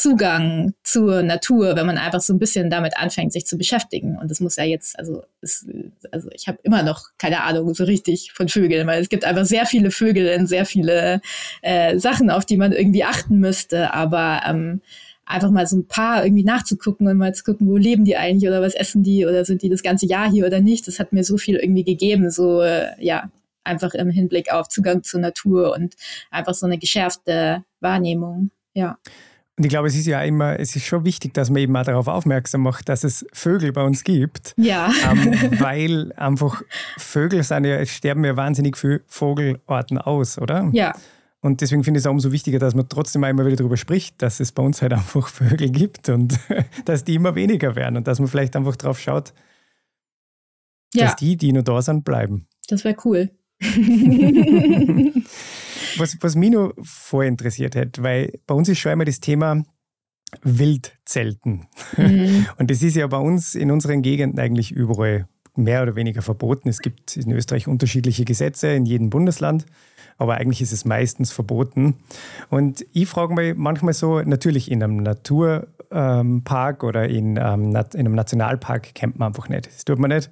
Zugang zur Natur, wenn man einfach so ein bisschen damit anfängt, sich zu beschäftigen. Und das muss ja jetzt, also, es, also ich habe immer noch keine Ahnung so richtig von Vögeln, weil es gibt einfach sehr viele Vögel und sehr viele äh, Sachen, auf die man irgendwie achten müsste. Aber ähm, einfach mal so ein paar irgendwie nachzugucken und mal zu gucken, wo leben die eigentlich oder was essen die oder sind die das ganze Jahr hier oder nicht, das hat mir so viel irgendwie gegeben, so äh, ja, einfach im Hinblick auf Zugang zur Natur und einfach so eine geschärfte Wahrnehmung. Ja. Und ich glaube, es ist ja immer, es ist schon wichtig, dass man eben auch darauf aufmerksam macht, dass es Vögel bei uns gibt. Ja. Ähm, weil einfach Vögel sind ja, es sterben ja wahnsinnig viele Vogelarten aus, oder? Ja. Und deswegen finde ich es auch umso wichtiger, dass man trotzdem immer wieder darüber spricht, dass es bei uns halt einfach Vögel gibt und dass die immer weniger werden und dass man vielleicht einfach drauf schaut, ja. dass die, die nur da sind, bleiben. Das wäre cool. was, was mich noch voll interessiert hat, weil bei uns ist schon einmal das Thema Wildzelten. Mhm. Und das ist ja bei uns in unseren Gegenden eigentlich überall mehr oder weniger verboten. Es gibt in Österreich unterschiedliche Gesetze in jedem Bundesland, aber eigentlich ist es meistens verboten. Und ich frage mich manchmal so, natürlich in einem Naturpark oder in, ähm, in einem Nationalpark campt man einfach nicht. Das tut man nicht.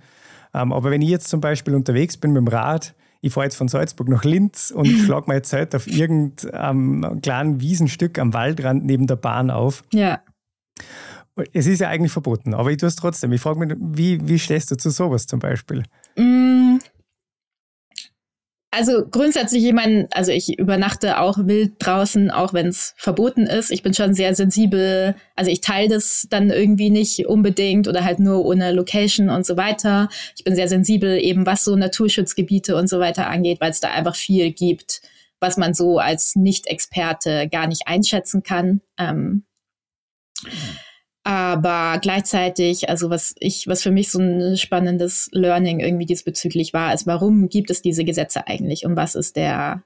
Ähm, aber wenn ich jetzt zum Beispiel unterwegs bin mit dem Rad, ich fahre jetzt von Salzburg nach Linz und schlage mein Zelt auf irgendeinem kleinen Wiesenstück am Waldrand neben der Bahn auf. Ja. Es ist ja eigentlich verboten, aber ich tue es trotzdem. Ich frage mich, wie, wie stehst du zu sowas zum Beispiel? Mm. Also grundsätzlich, ich meine, also ich übernachte auch wild draußen, auch wenn es verboten ist. Ich bin schon sehr sensibel. Also ich teile das dann irgendwie nicht unbedingt oder halt nur ohne Location und so weiter. Ich bin sehr sensibel, eben was so Naturschutzgebiete und so weiter angeht, weil es da einfach viel gibt, was man so als Nicht-Experte gar nicht einschätzen kann. Ähm, aber gleichzeitig, also was ich, was für mich so ein spannendes Learning irgendwie diesbezüglich war, ist, warum gibt es diese Gesetze eigentlich und was ist der,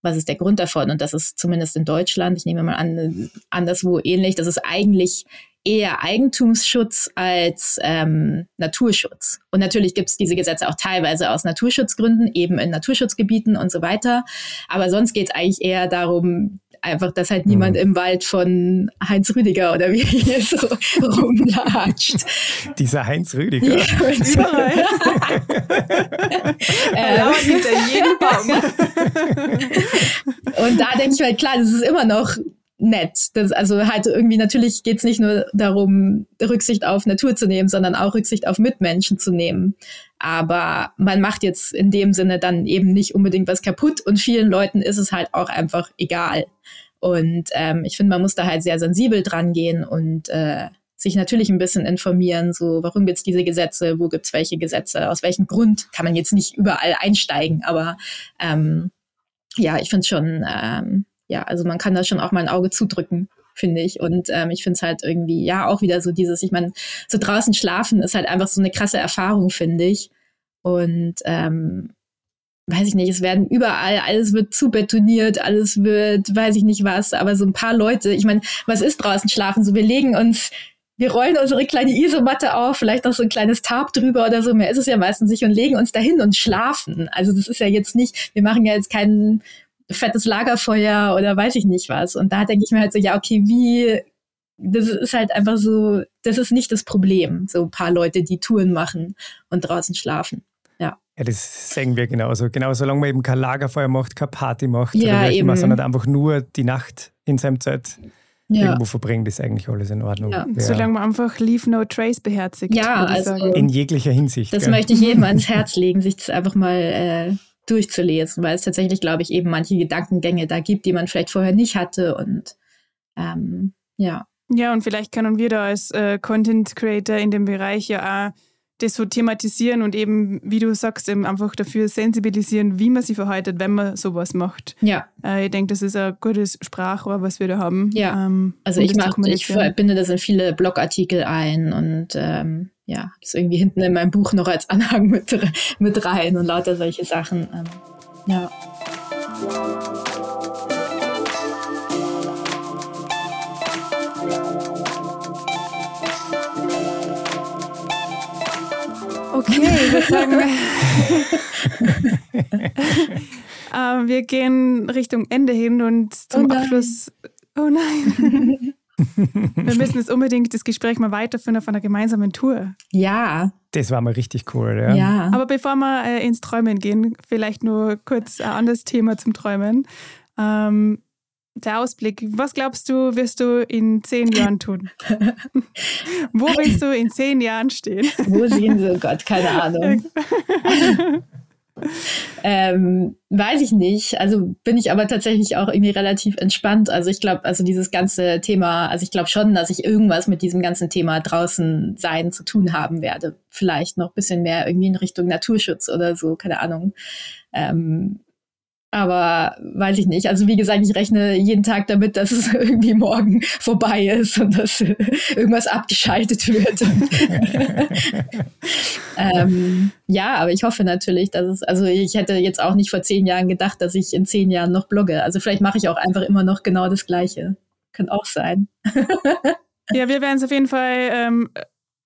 was ist der Grund davon? Und das ist zumindest in Deutschland, ich nehme mal an, anderswo ähnlich, das ist eigentlich eher Eigentumsschutz als ähm, Naturschutz. Und natürlich gibt es diese Gesetze auch teilweise aus Naturschutzgründen, eben in Naturschutzgebieten und so weiter. Aber sonst geht es eigentlich eher darum, einfach, dass halt niemand mhm. im Wald von Heinz Rüdiger oder wie hier so rumlatscht. Dieser Heinz Rüdiger. Ja, überall. ähm, jeden Baum. und da denke ich mir, halt, klar, das ist immer noch nett. Das, also halt irgendwie, natürlich geht es nicht nur darum, Rücksicht auf Natur zu nehmen, sondern auch Rücksicht auf Mitmenschen zu nehmen. Aber man macht jetzt in dem Sinne dann eben nicht unbedingt was kaputt und vielen Leuten ist es halt auch einfach egal. Und ähm, ich finde, man muss da halt sehr sensibel dran gehen und äh, sich natürlich ein bisschen informieren, so warum gibt es diese Gesetze, wo gibt es welche Gesetze, aus welchem Grund kann man jetzt nicht überall einsteigen, aber ähm, ja, ich finde schon, ähm, ja, also man kann da schon auch mal ein Auge zudrücken, finde ich. Und ähm, ich finde es halt irgendwie, ja, auch wieder so dieses, ich meine, so draußen schlafen ist halt einfach so eine krasse Erfahrung, finde ich. Und ähm, weiß ich nicht, es werden überall, alles wird zu betoniert, alles wird, weiß ich nicht was, aber so ein paar Leute, ich meine, was ist draußen schlafen? So, wir legen uns, wir rollen unsere kleine Isomatte auf, vielleicht noch so ein kleines Tarp drüber oder so, mehr ist es ja meistens nicht und legen uns dahin und schlafen. Also das ist ja jetzt nicht, wir machen ja jetzt kein fettes Lagerfeuer oder weiß ich nicht was. Und da denke ich mir halt so, ja, okay, wie das ist halt einfach so, das ist nicht das Problem, so ein paar Leute, die Touren machen und draußen schlafen. Ja. Ja, das sagen wir genauso. Genau, solange man eben kein Lagerfeuer macht, keine Party macht, ja, oder immer, sondern einfach nur die Nacht in seinem Zeit ja. irgendwo verbringt, ist eigentlich alles in Ordnung. Ja. Ja. Solange man einfach Leave No Trace beherzigt. Ja, also in jeglicher Hinsicht. Das gell? möchte ich jedem ans Herz legen, sich das einfach mal äh, durchzulesen, weil es tatsächlich, glaube ich, eben manche Gedankengänge da gibt, die man vielleicht vorher nicht hatte und ähm, ja. Ja, und vielleicht können wir da als äh, Content Creator in dem Bereich ja auch das so thematisieren und eben, wie du sagst, eben einfach dafür sensibilisieren, wie man sich verhaltet, wenn man sowas macht. Ja. Äh, ich denke, das ist ein gutes Sprachrohr, was wir da haben. Ja. Ähm, also ich, mach, ich verbinde das in viele Blogartikel ein und ähm, ja, das irgendwie hinten in meinem Buch noch als Anhang mit, mit rein und lauter solche Sachen. Ähm, ja. Okay, ich würde sagen, äh, wir gehen Richtung Ende hin und zum oh Abschluss. Oh nein. wir müssen jetzt unbedingt das Gespräch mal weiterführen auf einer gemeinsamen Tour. Ja. Das war mal richtig cool, ja. ja. Aber bevor wir äh, ins Träumen gehen, vielleicht nur kurz ein anderes Thema zum Träumen. Ähm, der Ausblick. Was glaubst du, wirst du in zehn Jahren tun? Wo willst du in zehn Jahren stehen? Wo sehen sie? Gott, keine Ahnung. ähm, weiß ich nicht. Also bin ich aber tatsächlich auch irgendwie relativ entspannt. Also ich glaube, also dieses ganze Thema, also ich glaube schon, dass ich irgendwas mit diesem ganzen Thema draußen sein zu tun haben werde. Vielleicht noch ein bisschen mehr irgendwie in Richtung Naturschutz oder so, keine Ahnung. Ähm, aber weiß ich nicht. Also wie gesagt, ich rechne jeden Tag damit, dass es irgendwie morgen vorbei ist und dass irgendwas abgeschaltet wird. ähm, ja, aber ich hoffe natürlich, dass es, also ich hätte jetzt auch nicht vor zehn Jahren gedacht, dass ich in zehn Jahren noch blogge. Also vielleicht mache ich auch einfach immer noch genau das Gleiche. Kann auch sein. ja, wir werden es auf jeden Fall ähm,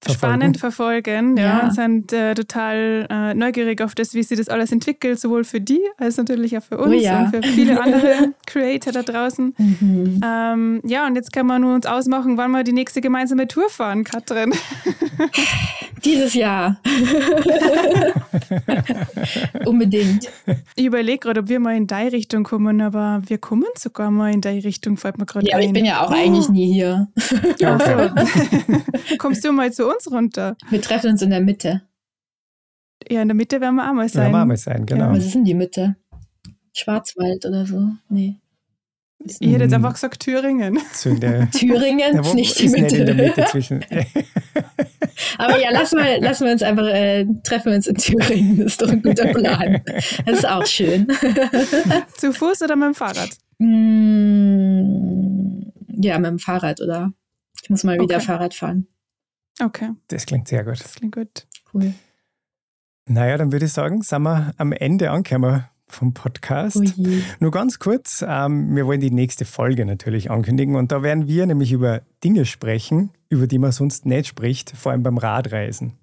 verfolgen. spannend verfolgen. Ja, ja. und sind äh, total äh, neugierig auf das, wie sich das alles entwickelt, sowohl für die als natürlich auch für uns oh ja. und für viele andere Creator da draußen. Mhm. Ähm, ja, und jetzt können wir nur uns ausmachen, wann wir die nächste gemeinsame Tour fahren, Katrin. Dieses Jahr. Unbedingt. Ich überlege gerade, ob wir mal in deine Richtung kommen, aber wir kommen sogar mal in deine Richtung, fällt mir gerade ja, ein. Ja, ich bin ja auch oh. eigentlich nie hier. So. Kommst du mal zu uns runter? Wir treffen uns in der Mitte. Ja, in der Mitte werden wir auch mal sein. Werden wir auch mal sein, genau. Ja, was ist denn die Mitte? Schwarzwald oder so. Nee. Ich hätte jetzt einfach gesagt Thüringen. Thüringen, ja, wo, nicht die ist Mitte. nicht in der Mitte zwischen. Aber ja, lassen wir, lassen wir uns einfach, äh, treffen wir uns in Thüringen. Das ist doch ein guter Plan. Das ist auch schön. Zu Fuß oder mit dem Fahrrad? Mm, ja, mit dem Fahrrad, oder? Ich muss mal wieder Okay. Fahrrad fahren. Okay, Das klingt sehr gut. das klingt gut. Cool. Naja, dann würde ich sagen, sind wir am Ende angekommen vom Podcast. Oh je. Nur ganz kurz, ähm, wir wollen die nächste Folge natürlich ankündigen und da werden wir nämlich über Dinge sprechen, über die man sonst nicht spricht, vor allem beim Radreisen.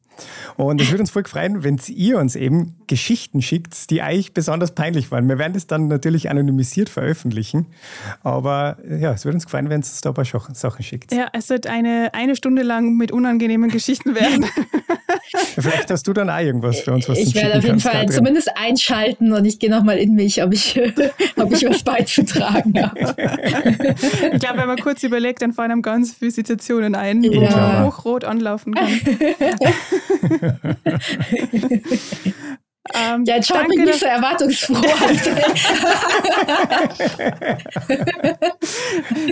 Und es würde uns voll freuen, wenn ihr uns eben Geschichten schickt, die eigentlich besonders peinlich waren. Wir werden das dann natürlich anonymisiert veröffentlichen, aber ja, es würde uns freuen, wenn es uns da ein paar Sachen schickt. Ja, es wird eine, eine Stunde lang mit unangenehmen Geschichten werden. Vielleicht hast du dann auch irgendwas für uns, was Ich werde auf jeden Fall Katrin. zumindest einschalten und ich gehe nochmal in mich, ob ich, ob ich was beizutragen habe. ich glaube, wenn man kurz überlegt, dann fallen einem ganz viele Situationen ein, wo Ja. man hochrot anlaufen kann. Ähm, Ja, jetzt schaut mich nicht so erwartungsfroh an.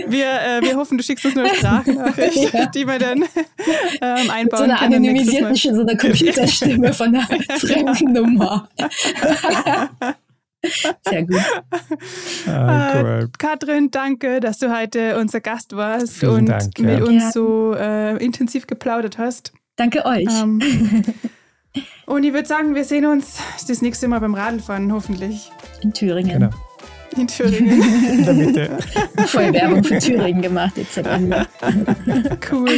wir, äh, wir hoffen, du schickst uns nur eine Sprachnachricht, Ja. die wir dann ähm, so einbauen können. nächstes Mal. anonymisierten, so einer Computerstimme von einer fremden Nummer. Sehr gut. Ah, cool. Äh, Katrin, danke, dass du heute unser Gast warst Vielen und Dank, ja. mit uns Ja. so äh, intensiv geplaudert hast. Danke euch. Ähm, und ich würde sagen, wir sehen uns das nächste Mal beim Radlfahren, hoffentlich. In Thüringen. Genau. In Thüringen. In der Mitte. Voll Werbung für Thüringen gemacht jetzt am Ende. cool.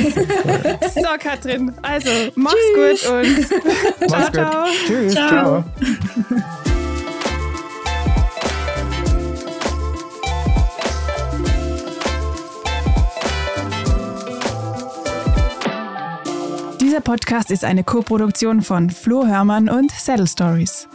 So, Katrin, also mach's gut und Mach's ciao, gut. ciao. Tschüss. Ciao. ciao. Dieser Podcast ist eine Koproduktion von Flo Hörmann und Saddle Stories.